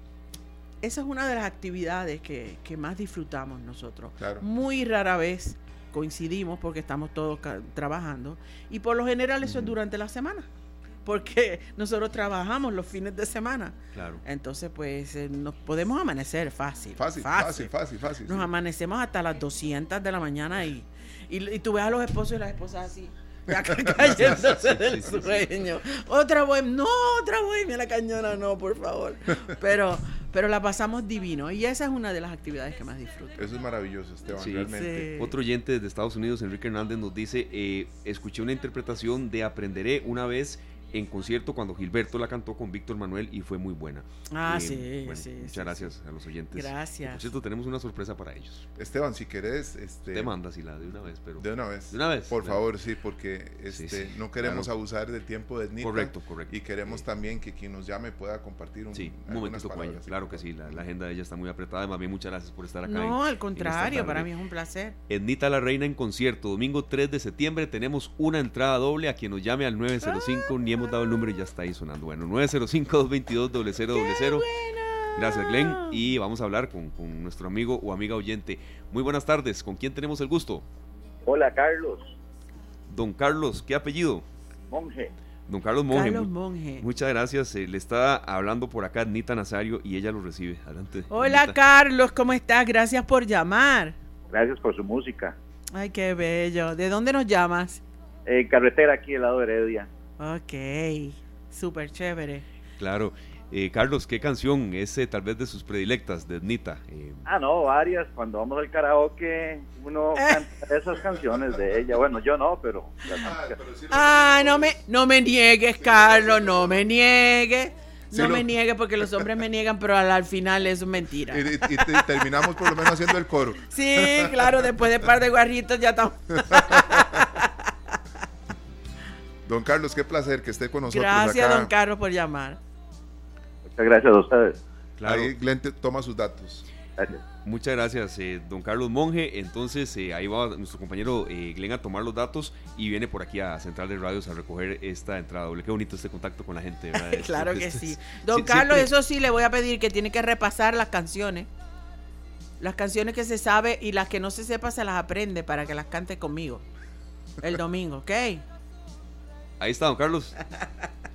esa es una de las actividades que, que más disfrutamos nosotros. Claro. Muy rara vez coincidimos porque estamos todos trabajando y por lo general eso es durante la semana porque nosotros trabajamos los fines de semana. Claro. Entonces, pues eh, nos podemos amanecer fácil. Fácil, fácil, fácil, fácil. Nos sí. amanecemos hasta las 200 de la mañana y, y, y tú ves a los esposos y las esposas así. ya cayéndose del Sí, sí, sí. sueño. Otra bohemia, no, otra bohemia, la cañona, no, por favor. Pero, pero la pasamos divino y esa es una de las actividades que más disfruto. Eso es maravilloso, Esteban, Sí. realmente. Sí. Otro oyente desde Estados Unidos, Enrique Hernández, nos dice, eh, escuché una interpretación de Aprenderé una vez en concierto cuando Gilberto la cantó con Víctor Manuel y fue muy buena. Ah, Eh, sí, bueno, sí, Muchas sí, gracias a los oyentes. Gracias. Por cierto, tenemos una sorpresa para ellos. Esteban, si querés, este, Te manda, la de una vez, pero... de una vez. De una vez, Por claro. favor, sí, porque este, sí, no queremos claro. abusar del tiempo de Nita. Correcto, correcto. Y queremos Sí. también que quien nos llame pueda compartir un, Sí, un momentito con ella. Claro que sí, la, la agenda de ella está muy apretada. Más bien, muchas gracias por estar acá. No, en- al contrario, para mí es un placer. Ednita la Reina en concierto, domingo 3 de septiembre. Tenemos una entrada doble. A quien nos llame al 905, ni hemos dado el número y ya está ahí sonando. Bueno, 905-222-0000. Gracias, Glenn. Y vamos a hablar con, con nuestro amigo o amiga oyente. Muy buenas tardes. ¿Con quién tenemos el gusto? Hola, Carlos, Don Carlos, ¿qué apellido? monje. Don Carlos Monge. Carlos Mu- Monge. Muchas gracias. Eh, le está hablando por acá Ednita Nazario y ella lo recibe. Adelante. Hola. Carlos, ¿cómo estás? Gracias por llamar. Gracias por su música. Ay, qué bello. ¿De dónde nos llamas? Eh, carretera aquí del lado de Heredia. Ok, súper chévere. Claro. Eh, Carlos, ¿qué canción es eh, tal vez de sus predilectas de Ednita? Eh, Ah, no, varias. Cuando vamos al karaoke, uno canta esas canciones de ella. Bueno, yo no, pero música. Ah, no me, no me niegues, Carlos, no me niegues. Sí, No me niegues porque los hombres me niegan, pero al, al final es mentira. Y, y- y te- terminamos por lo menos haciendo el coro. Sí, claro, después de par de guarritos ya estamos. Don Carlos, qué placer que esté con nosotros Gracias, acá. don Carlos, por llamar. Muchas gracias a ustedes. claro. Ahí Glenn te- toma sus datos. Gracias. Muchas gracias, eh, don Carlos Monge. Entonces, eh, ahí va nuestro compañero eh, Glenn a tomar los datos y viene por aquí a Central de Radios a recoger esta entrada doble. Qué bonito este contacto con la gente, Claro que sí. Don sí, Carlos, siempre- eso sí, le voy a pedir que tiene que repasar las canciones. Las canciones que se sabe y las que no se sepa se las aprende para que las cante conmigo. El domingo, ¿ok? Ahí está, don Carlos.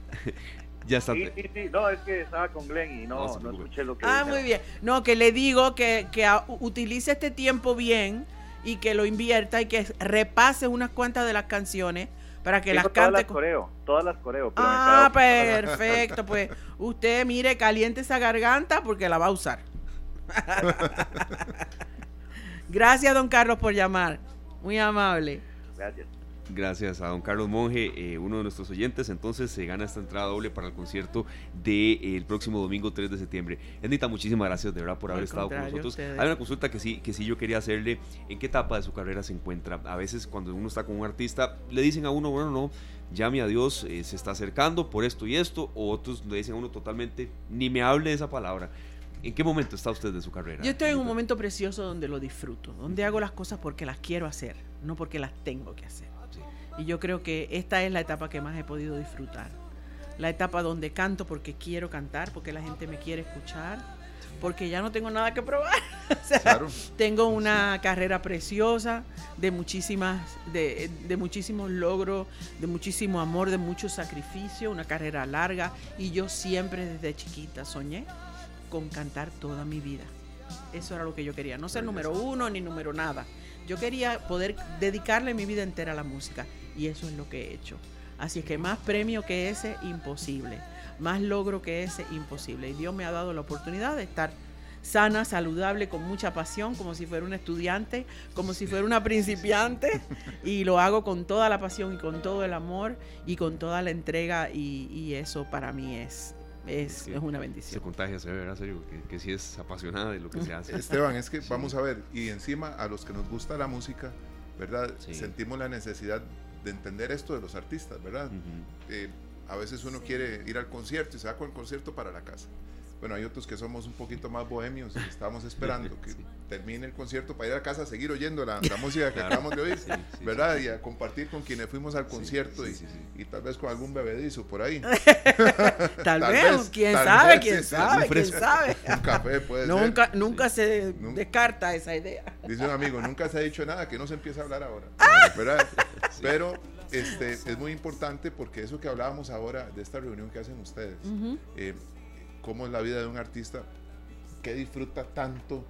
ya está. Sí, sí, sí. No, es que estaba con Glenn y No escuché lo que Ah, dijeron. muy bien. No, que le digo que, que a- utilice este tiempo bien y que lo invierta y que repase unas cuantas de las canciones para que Tengo las todas cante. las con- coreo, todas las coreo. pero Ah, perfecto. Pues usted mire, caliente esa garganta porque la va a usar. Gracias, don Carlos, por llamar. Muy amable. Gracias. Gracias a don Carlos Monge, eh, uno de nuestros oyentes. Entonces se gana esta entrada doble para el concierto del próximo domingo 3 de septiembre. Ednita, muchísimas gracias de verdad por haber Al estado con nosotros. Hay una consulta que sí, que sí yo quería hacerle. ¿En qué etapa de su carrera se encuentra? A veces cuando uno está con un artista, le dicen a uno, bueno, no, llame a Dios, eh, se está acercando por esto y esto. O otros le dicen a uno totalmente, ni me hable de esa palabra. ¿En qué momento está usted de su carrera? Yo estoy en un momento precioso donde lo disfruto, donde hago las cosas porque las quiero hacer, no porque las tengo que hacer. Y yo creo que esta es la etapa que más he podido disfrutar. La etapa donde canto porque quiero cantar, porque la gente me quiere escuchar, porque ya no tengo nada que probar. O sea, Claro. tengo una carrera preciosa de muchísimas, de, de muchísimos logros, de muchísimo amor, de mucho sacrificio, una carrera larga. Y yo siempre desde chiquita soñé con cantar toda mi vida. Eso era lo que yo quería. No ser número uno ni número nada. Yo quería poder dedicarle mi vida entera a la música. Y eso es lo que he hecho. Así es que más premio que ese, imposible. Más logro que ese, imposible. Y Dios me ha dado la oportunidad de estar sana, saludable, con mucha pasión, como si fuera una estudiante, como si fuera una principiante, y lo hago con toda la pasión y con todo el amor y con toda la entrega, y, y eso para mí es, es, Sí. es una Se bendición. contagia, se ve, ¿verdad? Serio, que, que sí es apasionada de lo que se hace. Esteban, es que vamos a ver, y encima a los que nos gusta la música, ¿verdad? Sí. Sentimos la necesidad de entender esto de los artistas, ¿verdad? Eh, a veces uno quiere ir al concierto y se va con el concierto para la casa. Bueno, hay otros que somos un poquito más bohemios y estamos esperando que termine el concierto para ir a casa a seguir oyendo la, la música que acabamos de oír, Sí, sí, ¿verdad? Y a compartir con quienes fuimos al concierto sí, y, sí, sí. y tal vez con algún bebedizo por ahí. Tal, Tal vez, vez, quién tal sabe, vez, quién sí, sí, sabe, quién sabe. Un café puede ser. Nunca, nunca se descarta esa idea. Dice un amigo, nunca se ha dicho nada, que no se empieza a hablar ahora. ¿verdad? Pero este, es muy importante porque eso que hablábamos ahora de esta reunión que hacen ustedes, eh, cómo es la vida de un artista que disfruta tanto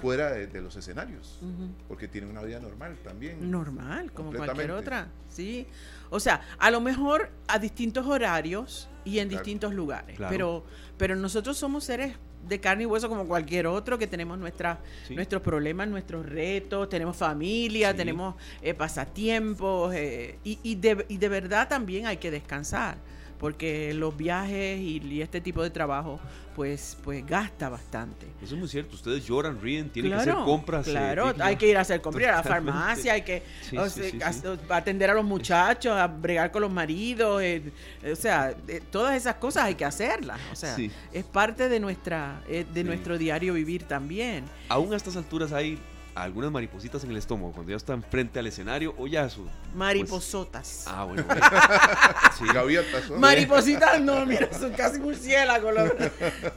fuera de, de los escenarios, porque tiene una vida normal también. Normal, como cualquier Completamente. otra. Sí. O sea, a lo mejor a distintos horarios y en Claro. distintos lugares. Claro. Pero, pero nosotros somos seres de carne y hueso como cualquier otro que tenemos nuestra, Sí. nuestros problemas, nuestros retos, tenemos familia, Sí. tenemos eh, pasatiempos eh, y, y de, y de verdad también hay que descansar porque los viajes y, y este tipo de trabajo pues, pues gasta bastante. Eso es muy cierto. Ustedes lloran, ríen, tienen que hacer compras. eh, Claro, hay que ir a hacer compras, a la farmacia, hay que Sí, o sí, sea, sí, a- sí. atender a los muchachos, a bregar con los maridos, eh, o sea, eh, todas esas cosas hay que hacerlas. O sea, es parte de nuestra eh, de nuestro diario vivir también. Aún a estas alturas hay algunas maripositas en el estómago cuando ya están frente al escenario o ya su... Mariposotas. Ah, bueno. bueno. Sí. Gaviotas, ¿no? Maripositas no, mira, son casi murciélagos. los-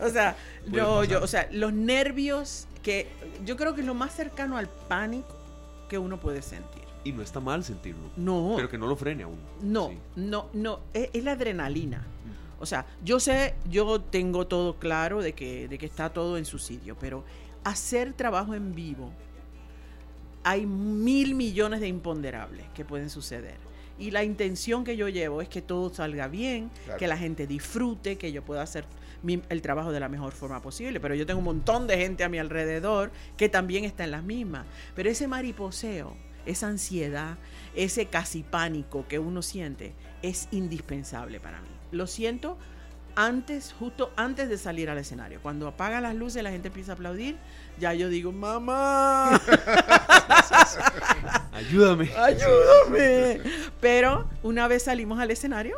O sea, no, yo, o sea, los nervios que yo creo que es lo más cercano al pánico que uno puede sentir. Y no está mal sentirlo. No. Pero que no lo frene aún. No, Sí. no, no, es, es la adrenalina. O sea, yo sé, yo tengo todo claro de que, de que está todo en su sitio, pero hacer trabajo en vivo, hay mil millones de imponderables que pueden suceder. Y la intención que yo llevo es que todo salga bien, Claro. que la gente disfrute, que yo pueda hacer mi- el trabajo de la mejor forma posible. Pero yo tengo un montón de gente a mi alrededor que también está en las mismas. Pero ese mariposeo, esa ansiedad, ese casi pánico que uno siente es indispensable para mí. Lo siento antes, justo antes de salir al escenario. Cuando apaga las luces, la gente empieza a aplaudir, ya yo digo, mamá, Ayúdame. ayúdame. Pero una vez salimos al escenario,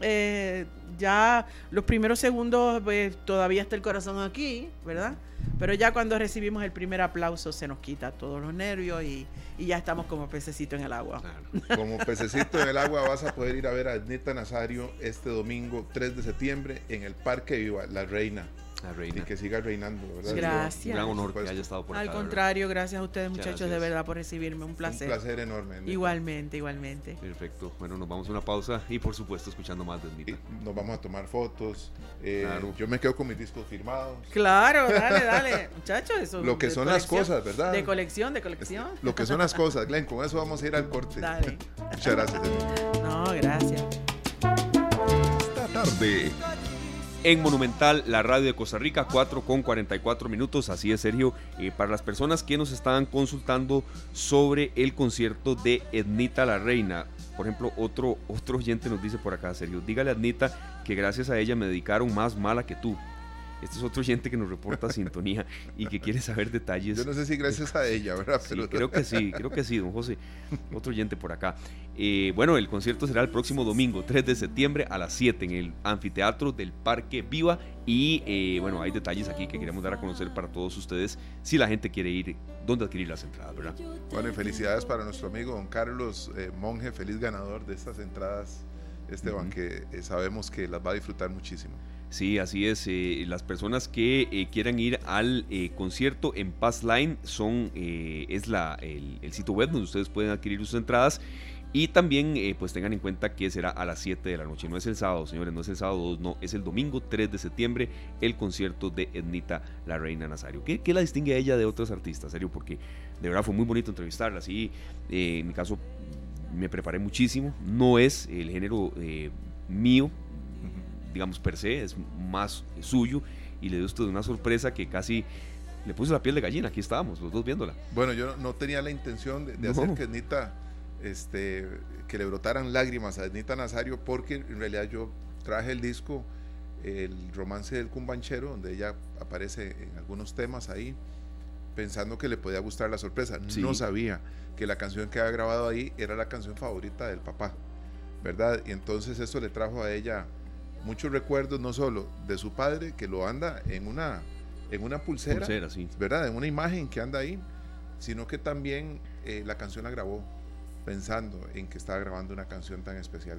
eh, ya los primeros segundos pues, todavía está el corazón aquí, ¿verdad? Pero ya cuando recibimos el primer aplauso se nos quita todos los nervios y, y ya estamos como pececito en el agua. Claro. Como pececito en el agua vas a poder ir a ver a Ednita Nazario este domingo 3 de septiembre en el Parque Viva, La Reina. La Y que siga reinando, ¿verdad? Gracias. Un gran honor que haya estado por Al acá. de verdad. contrario, gracias a ustedes muchachos de verdad por recibirme, un placer. Un placer enorme. Igualmente, igualmente. Perfecto. Bueno, nos vamos a una pausa y por supuesto escuchando más de Y Ednita. nos vamos a tomar fotos. eh, Claro. Yo me quedo con mis discos firmados. Claro, dale, dale. Muchachos, eso. Lo que son las cosas, ¿verdad? De colección, de colección. Lo que son las cosas, Glenn. Con eso vamos a ir al corte. Dale. Muchas gracias. No, gracias. Esta tarde, En Monumental, la radio de Costa Rica, 4 con 44 minutos. Así es, Sergio. Eh, para las personas que nos estaban consultando sobre el concierto de Ednita la Reina. Por ejemplo, otro, otro oyente nos dice por acá, Sergio, dígale a Ednita que gracias a ella me dedicaron más mala que tú. Este es otro oyente que nos reporta sintonía y que quiere saber detalles. Yo no sé si gracias a ella, ¿verdad? Sí, creo que sí, creo que sí, don José. Otro oyente por acá. Eh, bueno, el concierto será el próximo domingo, 3 de septiembre a las 7 en el anfiteatro del Parque Viva. Y eh, bueno, hay detalles aquí que queremos dar a conocer para todos ustedes si la gente quiere ir, dónde adquirir las entradas, ¿verdad? Bueno, y felicidades para nuestro amigo don Carlos eh, Monge, feliz ganador de estas entradas, Esteban, Ujú. que eh, sabemos que las va a disfrutar muchísimo. Sí, así es. eh, las personas que eh, quieran ir al eh, concierto en Pass Line son, es la, el, sitio web donde ustedes pueden adquirir sus entradas. Y también pues tengan en cuenta que será a las 7 de la noche. No es el sábado, señores, no es el sábado 2, no, es el domingo 3 de septiembre el concierto de Ednita, la reina Nazario. ¿Qué, qué la distingue a ella de otros artistas? Serio, porque de verdad fue muy bonito entrevistarla. Sí, en mi caso me preparé muchísimo. No es el género mío, digamos, per se, es más suyo y le dio usted una sorpresa que casi le puso la piel de gallina. Aquí estábamos, los dos viéndola. Bueno, yo no tenía la intención de, de No. hacer que Ednita, este, que le brotaran lágrimas a Ednita Nazario, porque en realidad yo traje el disco, el romance del cumbanchero, donde ella aparece en algunos temas ahí, pensando que le podía gustar la sorpresa. Sí. No sabía que la canción que había grabado ahí era la canción favorita del papá, ¿verdad? Y entonces eso le trajo a ella muchos recuerdos, no solo de su padre, que lo anda en una, en una pulsera, Pulsera, sí. ¿verdad? En una imagen que anda ahí, sino que también eh, la canción la grabó pensando en que estaba grabando una canción tan especial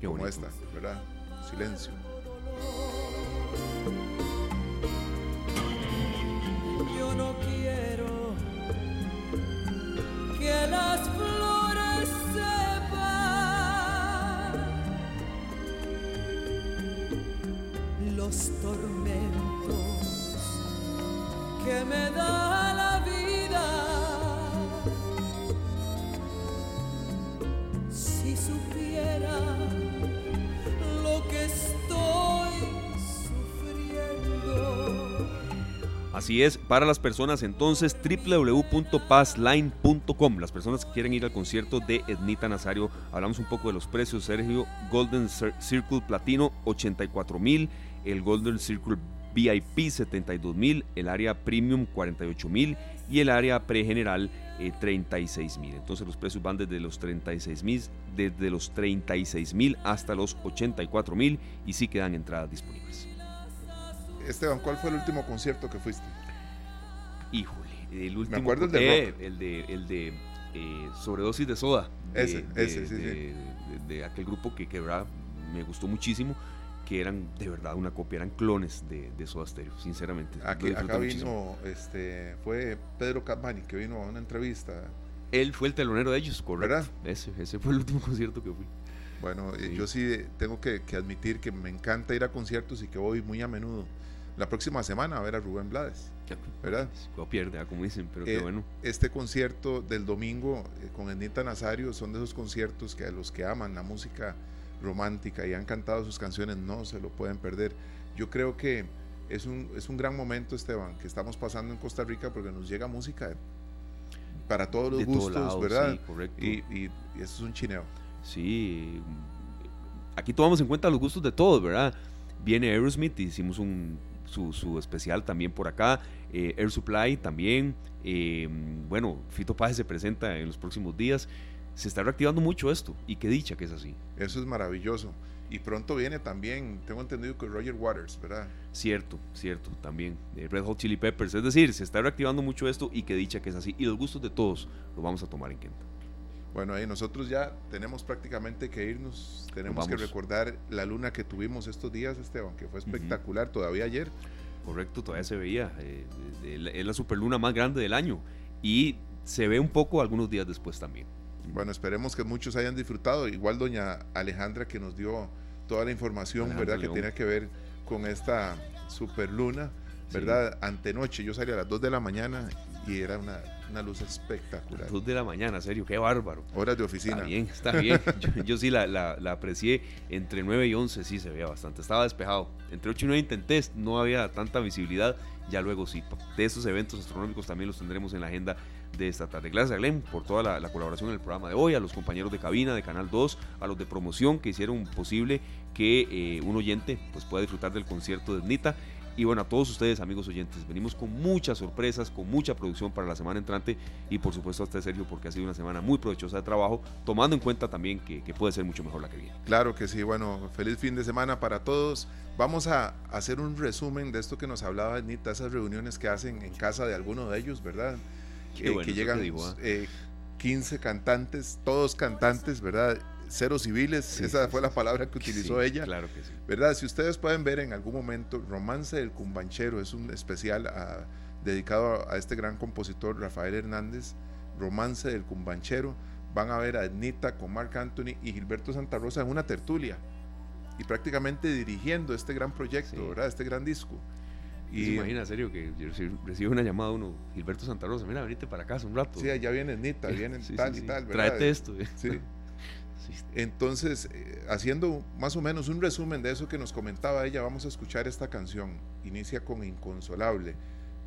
Qué como bonito. esta, ¿verdad? Silencio. Yo no quiero me da la vida. Si supiera lo que estoy sufriendo. Así es, para las personas entonces www.passline.com, las personas que quieren ir al concierto de Ednita Nazario, hablamos un poco de los precios, Sergio, Golden Cir- Circle Platino 84 mil, el Golden Circle VIP 72 mil, el área Premium 48 mil y el área pregeneral eh, 36 mil. Entonces los precios van desde los 36 mil, desde los 36 mil hasta los 84 mil y sí quedan entradas disponibles. Esteban, ¿cuál fue el último concierto que fuiste? Híjole, el último. acuerdo el de eh, rock. el de, el de eh, sobredosis de soda. de- Ese, ese, sí, de- sí. de- de aquel grupo que, que verdad, me gustó muchísimo. Que eran de verdad una copia, eran clones de, de Soda Stereo, sinceramente. Aquí, acá muchísimo. vino, este, fue Pedro Capmani que vino a una entrevista. Él fue el telonero de ellos, correcto. ¿Verdad? Ese, ese fue el último concierto que fui. Bueno, eh, Sí. yo sí tengo que, que admitir que me encanta ir a conciertos y que voy muy a menudo. La próxima semana a ver a Rubén Blades, ¿verdad? No pierde, ah, como dicen, pero qué Eh, bueno. Este concierto del domingo eh, con Ednita Nazario son de esos conciertos que a los que aman la música romántica y han cantado sus canciones no se lo pueden perder. Yo creo que es un, es un gran momento, Esteban, que estamos pasando en Costa Rica porque nos llega música para todos los De gustos, lados, ¿verdad? sí, correcto. Y, y- y eso es un chineo. Sí, aquí tomamos en cuenta los gustos de todos, ¿verdad? Viene Aerosmith, hicimos un, su, su especial también por acá, eh, Air Supply también, eh, bueno, Fito Páez se presenta en los próximos días, se está reactivando mucho esto, y qué dicha que es así, Eso es maravilloso. Y pronto viene también, tengo entendido que Roger Waters, ¿verdad? cierto, cierto, también, eh, Red Hot Chili Peppers, es decir, se está reactivando mucho esto, y qué dicha que es así, y los gustos de todos los vamos a tomar en cuenta. Bueno, ahí nosotros ya tenemos prácticamente que irnos. Tenemos que recordar la luna que tuvimos estos días, Esteban, que fue espectacular todavía ayer. Correcto, todavía se veía. eh, es la superluna más grande del año. Y se ve un poco algunos días después también. Bueno, esperemos que muchos hayan disfrutado. Igual doña Alejandra que nos dio toda la información, Alejandra ¿verdad? León. Que tiene que ver con esta superluna, ¿verdad? Antenoche, yo salí a las 2 de la mañana y era una, una luz espectacular. Dos de la mañana, serio, qué bárbaro. Horas de oficina. Está bien, está bien. Yo, yo sí la, la- la aprecié. Entre 9 y 11 sí se veía bastante. Estaba despejado. Entre 8 y 9 intenté, no había tanta visibilidad. Ya luego sí. De esos eventos astronómicos también los tendremos en la agenda de esta tarde. Gracias a Glenn por toda la, la colaboración en el programa de hoy, a los compañeros de cabina de Canal 2, a los de promoción que hicieron posible que eh, un oyente pues, pueda disfrutar del concierto de Nita. Y bueno, a todos ustedes, amigos oyentes, venimos con muchas sorpresas, con mucha producción para la semana entrante y por supuesto a usted, Sergio, porque ha sido una semana muy provechosa de trabajo, tomando en cuenta también que, puede ser mucho mejor la que viene. Claro que sí, bueno, feliz fin de semana para todos. Vamos a hacer un resumen de esto que nos hablaba Anita, esas reuniones que hacen en casa de alguno de ellos, ¿verdad? Eh, bueno que llegan dijo, ¿ah? eh, 15 cantantes, todos cantantes, ¿verdad? Cero civiles, Sí, esa sí, fue la palabra que utilizó ella. Claro que sí. ¿verdad? Si ustedes pueden ver en algún momento, Romance del Cumbanchero es un especial a- dedicado a este gran compositor Rafael Hernández, Romance del Cumbanchero. Van a ver a Ednita con Marc Anthony y Gilberto Santa Rosa en una tertulia y prácticamente dirigiendo este gran proyecto, Sí. ¿verdad? Este gran disco. Y se imagina, serio, que yo reci- recibo una llamada uno, Gilberto Santa Rosa, mira, venite para acá hace un rato. Sí, allá viene Ednita, vienen Sí, tal sí, y sí. tal, ¿verdad? Tráete esto. Sí. Entonces, eh, haciendo más o menos un resumen de eso que nos comentaba ella, vamos a escuchar esta canción. Inicia con Inconsolable.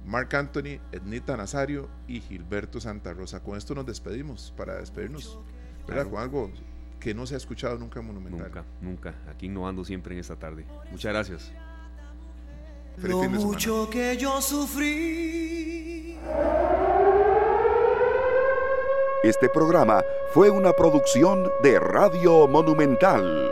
Marc Anthony, Ednita Nazario y Gilberto Santa Rosa. Con esto nos despedimos para despedirnos, ¿verdad? Claro. Con algo que no se ha escuchado nunca en Monumental. Nunca, nunca. Aquí innovando siempre en esta tarde. Muchas gracias. Feliz Lo fin de semana. mucho que yo sufrí Este programa fue una producción de Radio Monumental.